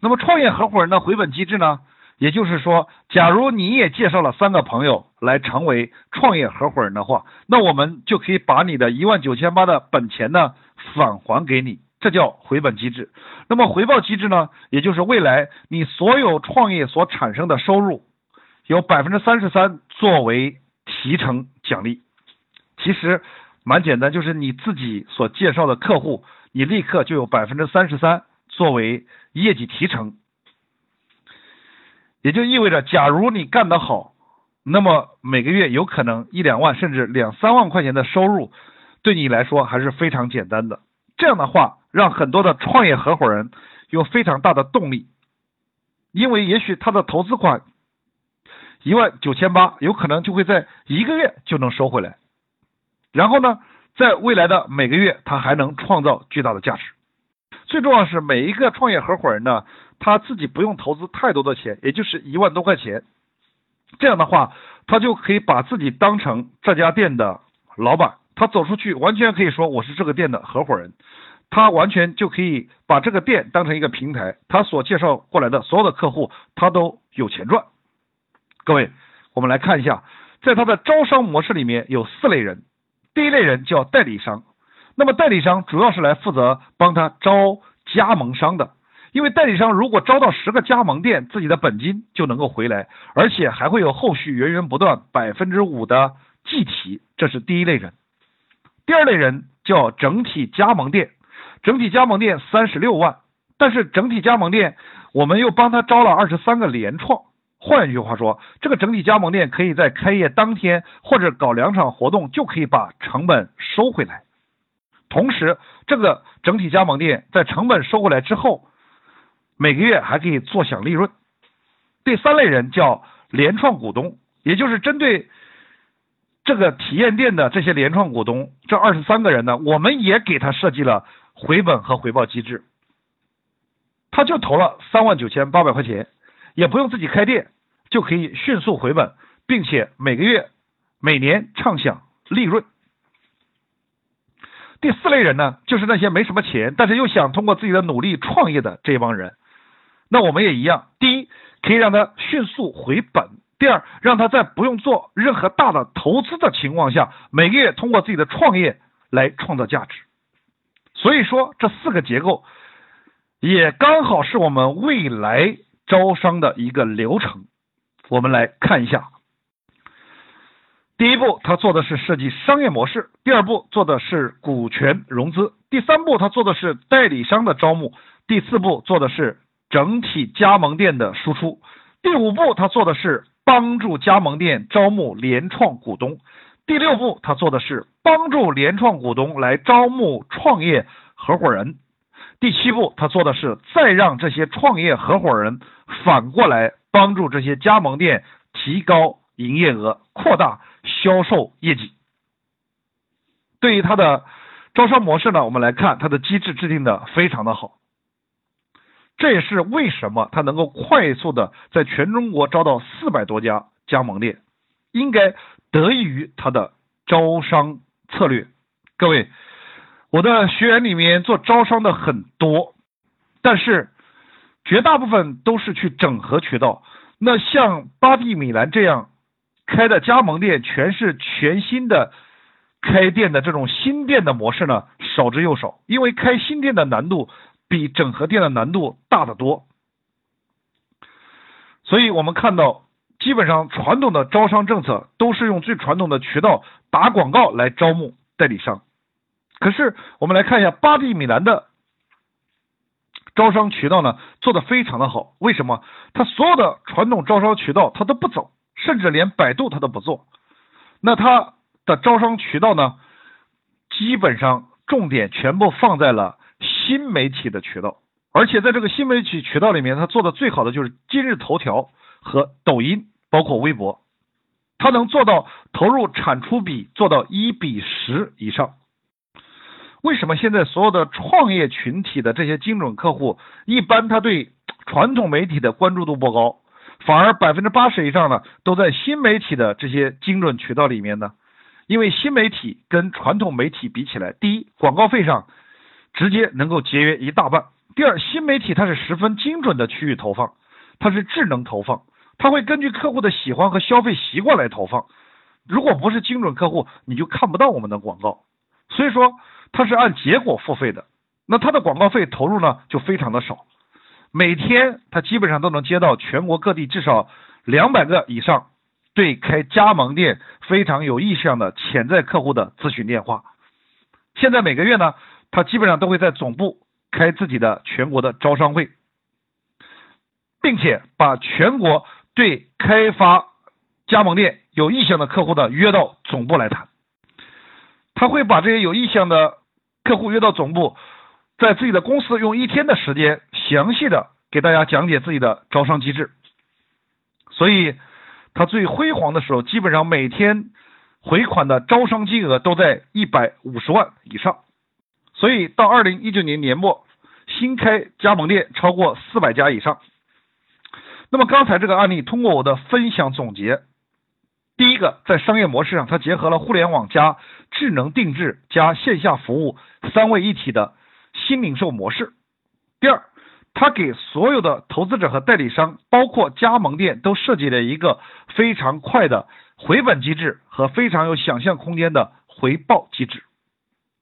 那么创业合伙人的回本机制呢？也就是说，假如你也介绍了三个朋友来成为创业合伙人的话，那我们就可以把你的一万九千八的本钱呢返还给你，这叫回本机制。那么回报机制呢，也就是未来你所有创业所产生的收入，有百分之三十三作为提成奖励。其实蛮简单，就是你自己所介绍的客户，你立刻就有百分之三十三作为业绩提成。也就意味着，假如你干得好，那么每个月有可能一两万甚至两三万块钱的收入，对你来说还是非常简单的。这样的话，让很多的创业合伙人有非常大的动力，因为也许他的投资款一万九千八，有可能就会在一个月就能收回来。然后呢，在未来的每个月，他还能创造巨大的价值。最重要是每一个创业合伙人呢。他自己不用投资太多的钱，也就是一万多块钱，这样的话，他就可以把自己当成这家店的老板，他走出去完全可以说我是这个店的合伙人，他完全就可以把这个店当成一个平台，他所介绍过来的所有的客户，他都有钱赚。各位，我们来看一下，在他的招商模式里面有四类人，第一类人叫代理商，那么代理商主要是来负责帮他招加盟商的。因为代理商如果招到十个加盟店，自己的本金就能够回来，而且还会有后续源源不断百分之五的计提，这是第一类人。第二类人叫整体加盟店，整体加盟店三十六万，但是整体加盟店我们又帮他招了二十三个联创。换一句话说，这个整体加盟店可以在开业当天或者搞两场活动就可以把成本收回来，同时这个整体加盟店在成本收回来之后。每个月还可以坐享利润。第三类人叫联创股东，也就是针对这个体验店的这些联创股东，这二十三个人呢，我们也给他设计了回本和回报机制。他就投了三万九千八百块钱，也不用自己开店，就可以迅速回本，并且每个月、每年畅享利润。第四类人呢，就是那些没什么钱，但是又想通过自己的努力创业的这帮人。那我们也一样，第一可以让他迅速回本，第二让他在不用做任何大的投资的情况下，每个月通过自己的创业来创造价值。所以说这四个结构也刚好是我们未来招商的一个流程。我们来看一下，第一步他做的是设计商业模式，第二步做的是股权融资，第三步他做的是代理商的招募，第四步做的是。整体加盟店的输出，第五步他做的是帮助加盟店招募联创股东，第六步他做的是帮助联创股东来招募创业合伙人，第七步他做的是再让这些创业合伙人反过来帮助这些加盟店提高营业额，扩大销售业绩。对于它的招商模式呢，我们来看它的机制制定的非常的好。这也是为什么它能够快速的在全中国招到四百多家加盟店，应该得益于它的招商策略。各位，我的学员里面做招商的很多，但是绝大部分都是去整合渠道。那像巴蒂米兰这样开的加盟店，全是全新的开店的这种新店的模式呢，少之又少，因为开新店的难度。比整合店的难度大得多，所以我们看到，基本上传统的招商政策都是用最传统的渠道打广告来招募代理商。可是我们来看一下巴蒂米兰的招商渠道呢，做的非常的好。为什么？他所有的传统招商渠道他都不走，甚至连百度他都不做。那他的招商渠道呢，基本上重点全部放在了。新媒体的渠道，而且在这个新媒体渠道里面，他做的最好的就是今日头条和抖音，包括微博，他能做到投入产出比做到一比十以上。为什么现在所有的创业群体的这些精准客户，一般他对传统媒体的关注度不高，反而百分之八十以上呢都在新媒体的这些精准渠道里面呢？因为新媒体跟传统媒体比起来，第一，广告费上直接能够节约一大半；第二，新媒体它是十分精准的区域投放，它是智能投放，它会根据客户的喜欢和消费习惯来投放。如果不是精准客户，你就看不到我们的广告。所以说。它是按结果付费的，那它的广告费投入呢就非常的少，每天它基本上都能接到全国各地至少两百个以上对开加盟店非常有意向的潜在客户的咨询电话。现在每个月呢，它基本上都会在总部开自己的全国的招商会，并且把全国对开发加盟店有意向的客户的约到总部来谈，他会把这些有意向的。客户约到总部，在自己的公司用一天的时间，详细的给大家讲解自己的招商机制。所以，他最辉煌的时候，基本上每天回款的招商金额都在一百五十万以上。所以到二零一九年年末，新开加盟店超过四百家以上。那么刚才这个案例，通过我的分享总结。第一个，在商业模式上，它结合了互联网加智能定制加线下服务三位一体的新零售模式。第二，它给所有的投资者和代理商，包括加盟店，都设计了一个非常快的回本机制和非常有想象空间的回报机制。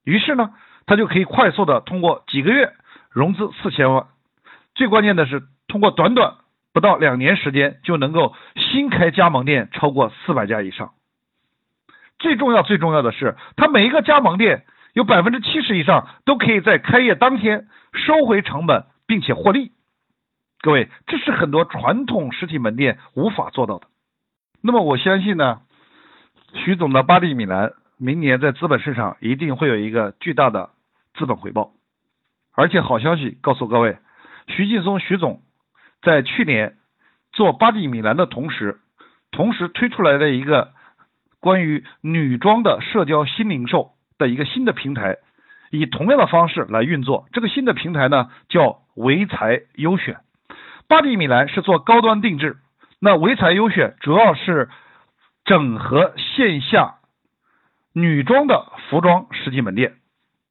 于是呢，它就可以快速的通过几个月融资四千万。最关键的是，通过短短。不到两年时间就能够新开加盟店超过四百家以上。最重要、最重要的是，它每一个加盟店有百分之七十以上都可以在开业当天收回成本，并且获利。各位，这是很多传统实体门店无法做到的。那么我相信呢，徐总的巴蒂米兰明年在资本市场一定会有一个巨大的资本回报。而且好消息告诉各位，徐劲松徐总。在去年做巴蒂米兰的同时，同时推出来的一个关于女装的社交新零售的一个新的平台，以同样的方式来运作。这个新的平台呢叫唯才优选。巴蒂米兰是做高端定制，那唯才优选主要是整合线下女装的服装实体门店。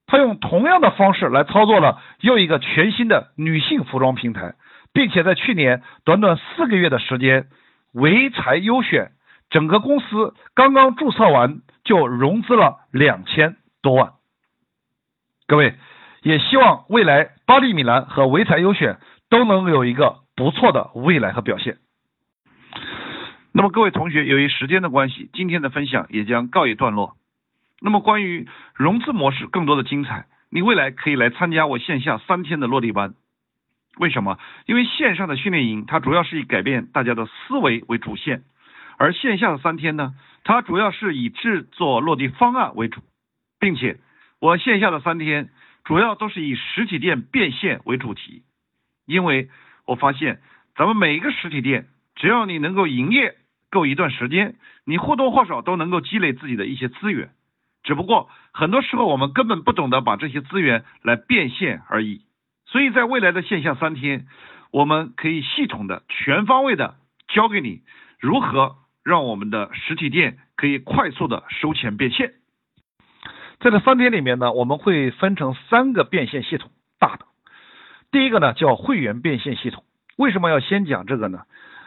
他用同样的方式来操作了又一个全新的女性服装平台。并且在去年短短四个月的时间，唯才优选整个公司刚刚注册完就融资了两千多万。各位，也希望未来巴黎米兰和唯才优选都能有一个不错的未来和表现。那么各位同学，由于时间的关系，今天的分享也将告一段落。那么关于融资模式更多的精彩，你未来可以来参加我线下三天的落地班。为什么？因为线上的训练营，它主要是以改变大家的思维为主线，而线下的三天呢，它主要是以制作落地方案为主，并且我线下的三天主要都是以实体店变现为主题，因为我发现咱们每一个实体店，只要你能够营业够一段时间，你或多或少都能够积累自己的一些资源，只不过很多时候我们根本不懂得把这些资源来变现而已。所以在未来的线下三天，我们可以系统的、全方位的教给你如何让我们的实体店可以快速的收钱变现。在这三天里面呢，我们会分成三个变现系统，大的。第一个呢叫会员变现系统。为什么要先讲这个呢？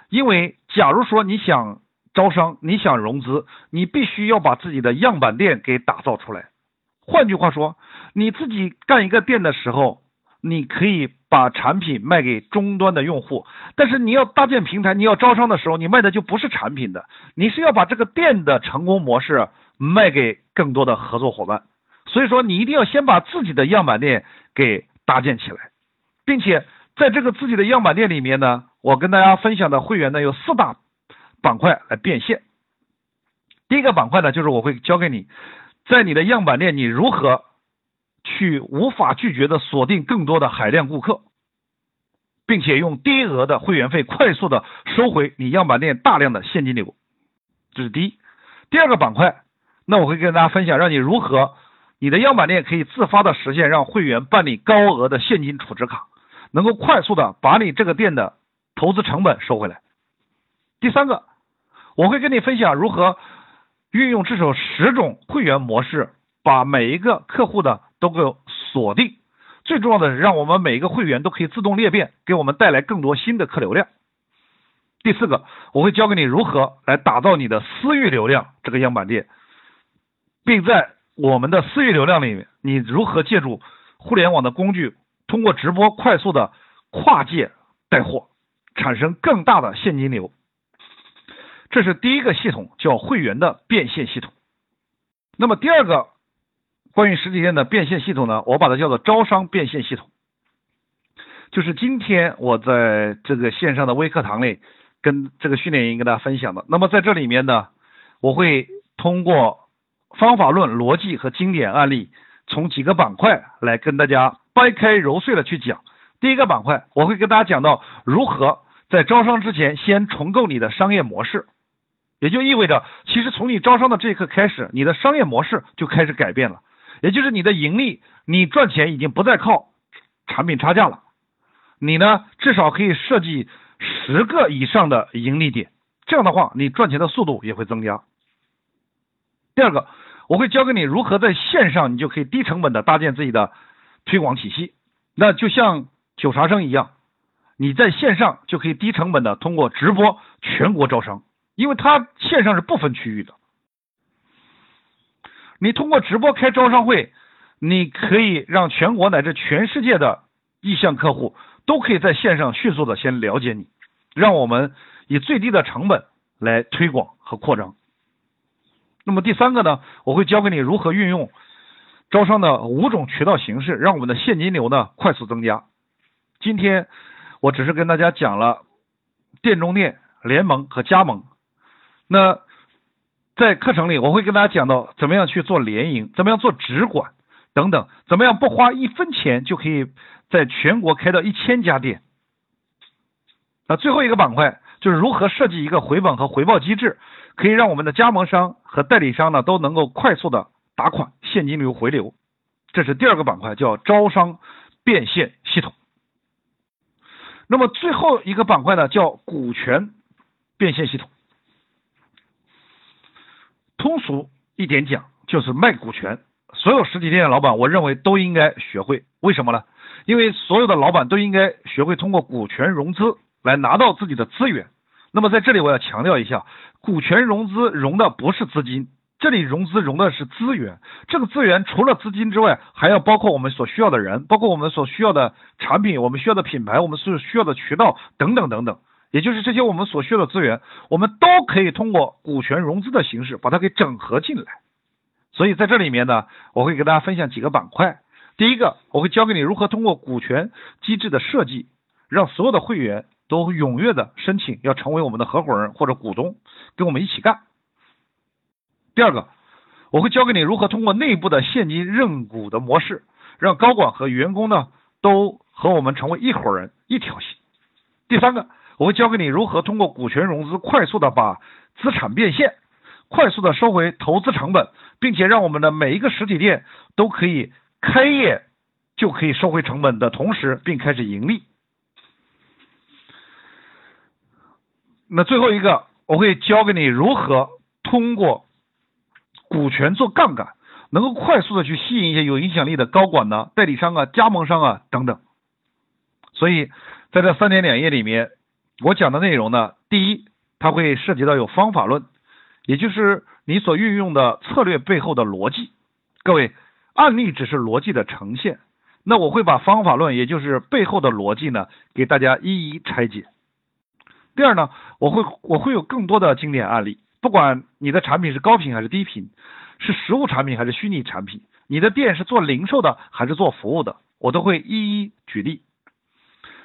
因为假如说你想招商、你想融资，你必须要把自己的样板店给打造出来。换句话说，你自己干一个店的时候。你可以把产品卖给终端的用户，但是你要搭建平台，你要招商的时候，你卖的就不是产品的，你是要把这个店的成功模式卖给更多的合作伙伴。所以说，你一定要先把自己的样板店给搭建起来，并且在这个自己的样板店里面呢，我跟大家分享的会员呢有四大板块来变现。第一个板块呢，就是我会教给你，在你的样板店你如何。去无法拒绝的锁定更多的海量顾客，并且用低额的会员费快速的收回你样板店大量的现金流，这是第一。第二个板块，那我会跟大家分享，让你如何你的样板店可以自发的实现让会员办理高额的现金储值卡，能够快速的把你这个店的投资成本收回来。第三个，我会跟你分享如何运用至少十种会员模式，把每一个客户的都给锁定。最重要的是，让我们每一个会员都可以自动裂变，给我们带来更多新的客流量。第四个，我会教给你如何来打造你的私域流量这个样板店，并在我们的私域流量里面，你如何借助互联网的工具，通过直播快速的跨界带货，产生更大的现金流。这是第一个系统，叫会员的变现系统。那么第二个关于实体店的变现系统呢，我把它叫做招商变现系统，就是今天我在这个线上的微课堂里。跟这个训练营跟大家分享的，那么在这里面呢，我会通过方法论、逻辑和经典案例，从几个板块来跟大家掰开揉碎的去讲。第一个板块，我会跟大家讲到如何在招商之前先重构你的商业模式，也就意味着，其实从你招商的这一刻开始，你的商业模式就开始改变了，也就是你的盈利，你赚钱已经不再靠产品差价了，你呢至少可以设计。十个以上的盈利点，这样的话，你赚钱的速度也会增加。第二个，我会教给你如何在线上，你就可以低成本的搭建自己的推广体系。那就像九茶生一样，你在线上就可以低成本的通过直播全国招商，因为它线上是不分区域的。你通过直播开招商会，你可以让全国乃至全世界的意向客户。都可以在线上迅速的先了解你，让我们以最低的成本来推广和扩张。那么第三个呢，我会教给你如何运用招商的五种渠道形式，让我们的现金流呢快速增加。今天我只是跟大家讲了店中店、联盟和加盟。那在课程里，我会跟大家讲到怎么样去做联营，怎么样做直管等等，怎么样不花一分钱就可以。在全国开到一千家店，那最后一个板块就是如何设计一个回本和回报机制，可以让我们的加盟商和代理商呢都能够快速的打款，现金流回流。这是第二个板块，叫招商变现系统。那么最后一个板块呢，叫股权变现系统。通俗一点讲，就是卖股权。所有实体店的老板，我认为都应该学会。为什么呢？因为所有的老板都应该学会通过股权融资来拿到自己的资源。那么在这里我要强调一下，股权融资融的不是资金，这里融资融的是资源。这个资源除了资金之外，还要包括我们所需要的人，包括我们所需要的产品，我们需要的品牌，我们所需要的渠道等等等等。也就是这些我们所需要的资源，我们都可以通过股权融资的形式把它给整合进来。所以在这里面呢，我会给大家分享几个板块。第一个，我会教给你如何通过股权机制的设计，让所有的会员都踊跃的申请要成为我们的合伙人或者股东，跟我们一起干。第二个，我会教给你如何通过内部的现金认股的模式，让高管和员工呢都和我们成为一伙人，一条心。第三个，我会教给你如何通过股权融资快速的把资产变现，快速的收回投资成本，并且让我们的每一个实体店都可以。开业就可以收回成本的同时，并开始盈利。那最后一个，我会教给你如何通过股权做杠杆，能够快速的去吸引一些有影响力的高管呢、代理商啊、加盟商啊等等。所以在这三天两夜里面，我讲的内容呢，第一，它会涉及到有方法论，也就是你所运用的策略背后的逻辑，各位。案例只是逻辑的呈现，那我会把方法论，也就是背后的逻辑呢，给大家一一拆解。第二呢，我会我会有更多的经典案例，不管你的产品是高频还是低频，是实物产品还是虚拟产品，你的店是做零售的还是做服务的，我都会一一举例。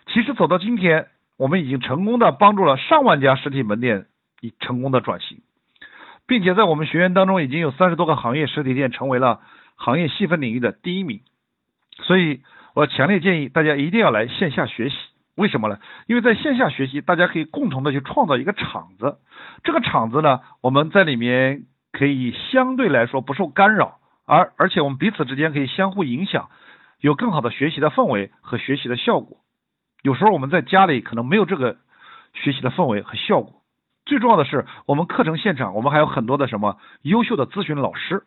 其实走到今天，我们已经成功的帮助了上万家实体门店以成功的转型，并且在我们学员当中已经有三十多个行业实体店成为了。行业细分领域的第一名，所以我强烈建议大家一定要来线下学习。为什么呢？因为在线下学习，大家可以共同的去创造一个场子。这个场子呢，我们在里面可以相对来说不受干扰，而而且我们彼此之间可以相互影响，有更好的学习的氛围和学习的效果。有时候我们在家里可能没有这个学习的氛围和效果。最重要的是，我们课程现场我们还有很多的什么优秀的咨询老师，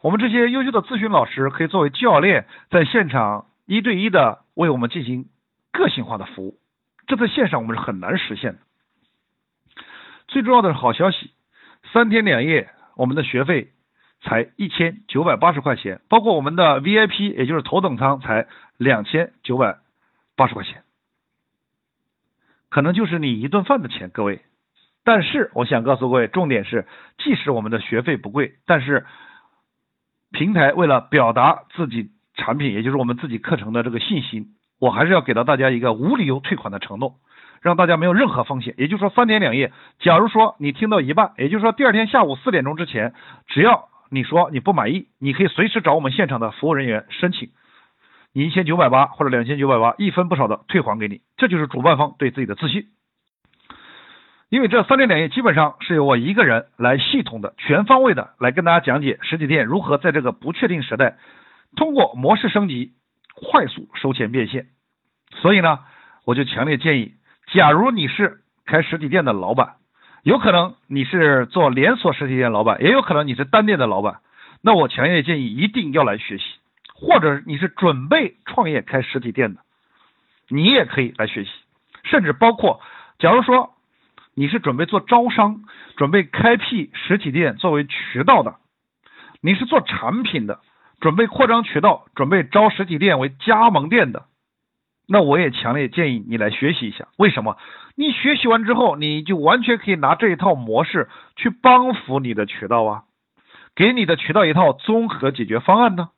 我们这些优秀的咨询老师可以作为教练，在现场一对一的为我们进行个性化的服务，这在线上我们是很难实现的。最重要的是好消息，三天两夜我们的学费才一千九百八十块钱，包括我们的 VIP 也就是头等舱才两千九百八十块钱，可能就是你一顿饭的钱，各位。但是我想告诉各位，重点是，即使我们的学费不贵，但是平台为了表达自己产品，也就是我们自己课程的这个信心，我还是要给到大家一个无理由退款的承诺。让大家没有任何风险，也就是说三天两夜。假如说你听到一半，也就是说第二天下午四点钟之前，只要你说你不满意，你可以随时找我们现场的服务人员申请，你一千九百八或者两千九百八一分不少的退还给你。这就是主办方对自己的自信。因为这三天两夜基本上是由我一个人来系统的、全方位的来跟大家讲解实体店如何在这个不确定时代，通过模式升级快速收钱变现。所以呢，我就强烈建议。假如你是开实体店的老板，有可能你是做连锁实体店老板，也有可能你是单店的老板，那我强烈建议一定要来学习。或者你是准备创业开实体店的，你也可以来学习。甚至包括，假如说你是准备做招商，准备开辟实体店作为渠道的，你是做产品的，准备扩张渠道，准备招实体店为加盟店的。那我也强烈建议你来学习一下，为什么？你学习完之后，你就完全可以拿这一套模式去帮扶你的渠道啊，给你的渠道一套综合解决方案呢。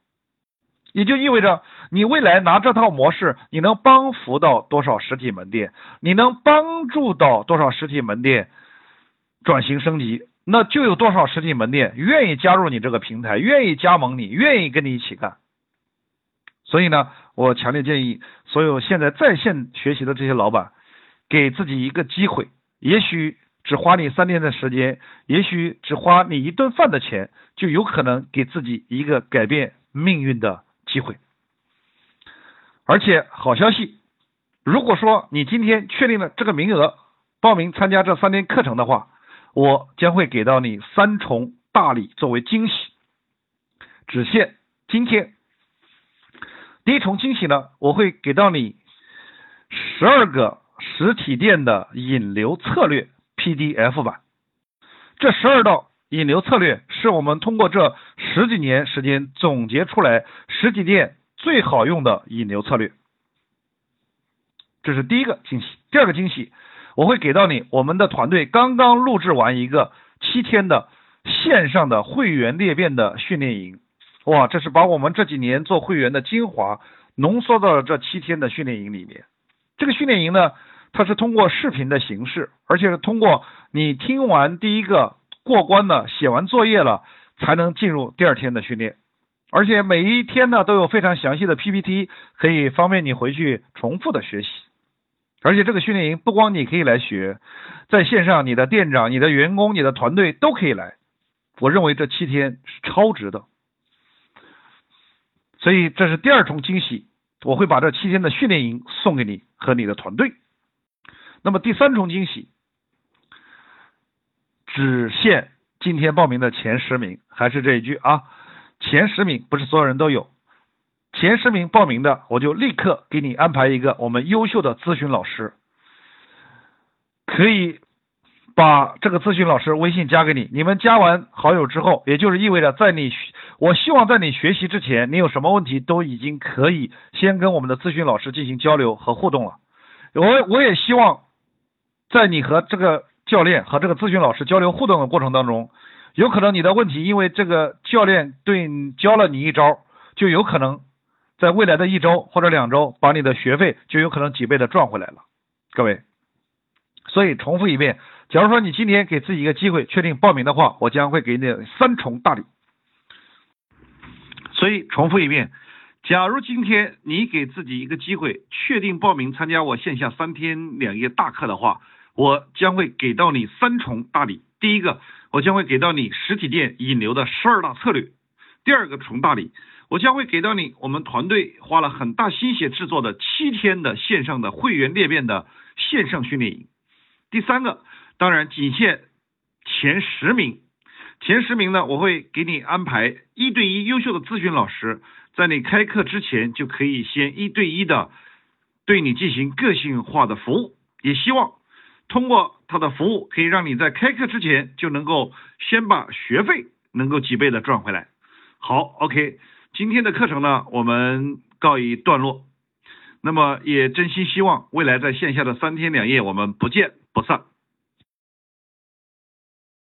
也就意味着，你未来拿这套模式，你能帮扶到多少实体门店？你能帮助到多少实体门店转型升级？那就有多少实体门店愿意加入你这个平台，愿意加盟你，愿意跟你一起干。所以呢，我强烈建议所有现在在线学习的这些老板，给自己一个机会，也许只花你三天的时间，也许只花你一顿饭的钱，就有可能给自己一个改变命运的机会。而且好消息，如果说你今天确定了这个名额，报名参加这三天课程的话，我将会给到你三重大礼作为惊喜，只限今天。第一重惊喜呢，我会给到你十二个实体店的引流策略 PDF 版。这十二道引流策略是我们通过这十几年时间总结出来实体店最好用的引流策略。这是第一个惊喜。第二个惊喜，我会给到你我们的团队刚刚录制完一个七天的线上的会员裂变的训练营。哇，这是把我们这几年做会员的精华浓缩到了这七天的训练营里面。这个训练营呢，它是通过视频的形式，而且是通过你听完第一个过关了，写完作业了，才能进入第二天的训练。而且每一天呢都有非常详细的 PPT，可以方便你回去重复的学习。而且这个训练营不光你可以来学，在线上你的店长、你的员工、你的团队都可以来。我认为这七天是超值的。所以这是第二重惊喜，我会把这七天的训练营送给你和你的团队。那么第三重惊喜，只限今天报名的前十名，还是这一句啊，前十名不是所有人都有，前十名报名的，我就立刻给你安排一个我们优秀的咨询老师，可以。把这个咨询老师微信加给你，你们加完好友之后，也就是意味着在你，我希望在你学习之前，你有什么问题都已经可以先跟我们的咨询老师进行交流和互动了。我我也希望在你和这个教练和这个咨询老师交流互动的过程当中，有可能你的问题因为这个教练对教了你一招，就有可能在未来的一周或者两周，把你的学费就有可能几倍的赚回来了。各位，所以重复一遍。假如说你今天给自己一个机会，确定报名的话，我将会给你三重大礼。所以重复一遍，假如今天你给自己一个机会，确定报名参加我线下三天两夜大课的话，我将会给到你三重大礼。第一个，我将会给到你实体店引流的十二大策略，第二个重大礼，我将会给到你我们团队花了很大心血制作的七天的线上的会员裂变的线上训练营。第三个，当然仅限前十名，前十名呢，我会给你安排一对一优秀的咨询老师，在你开课之前就可以先一对一的对你进行个性化的服务，也希望通过他的服务，可以让你在开课之前就能够先把学费能够几倍的赚回来。好，OK，今天的课程呢，我们告一段落。那么也真心希望未来在线下的三天两夜，我们不见不散。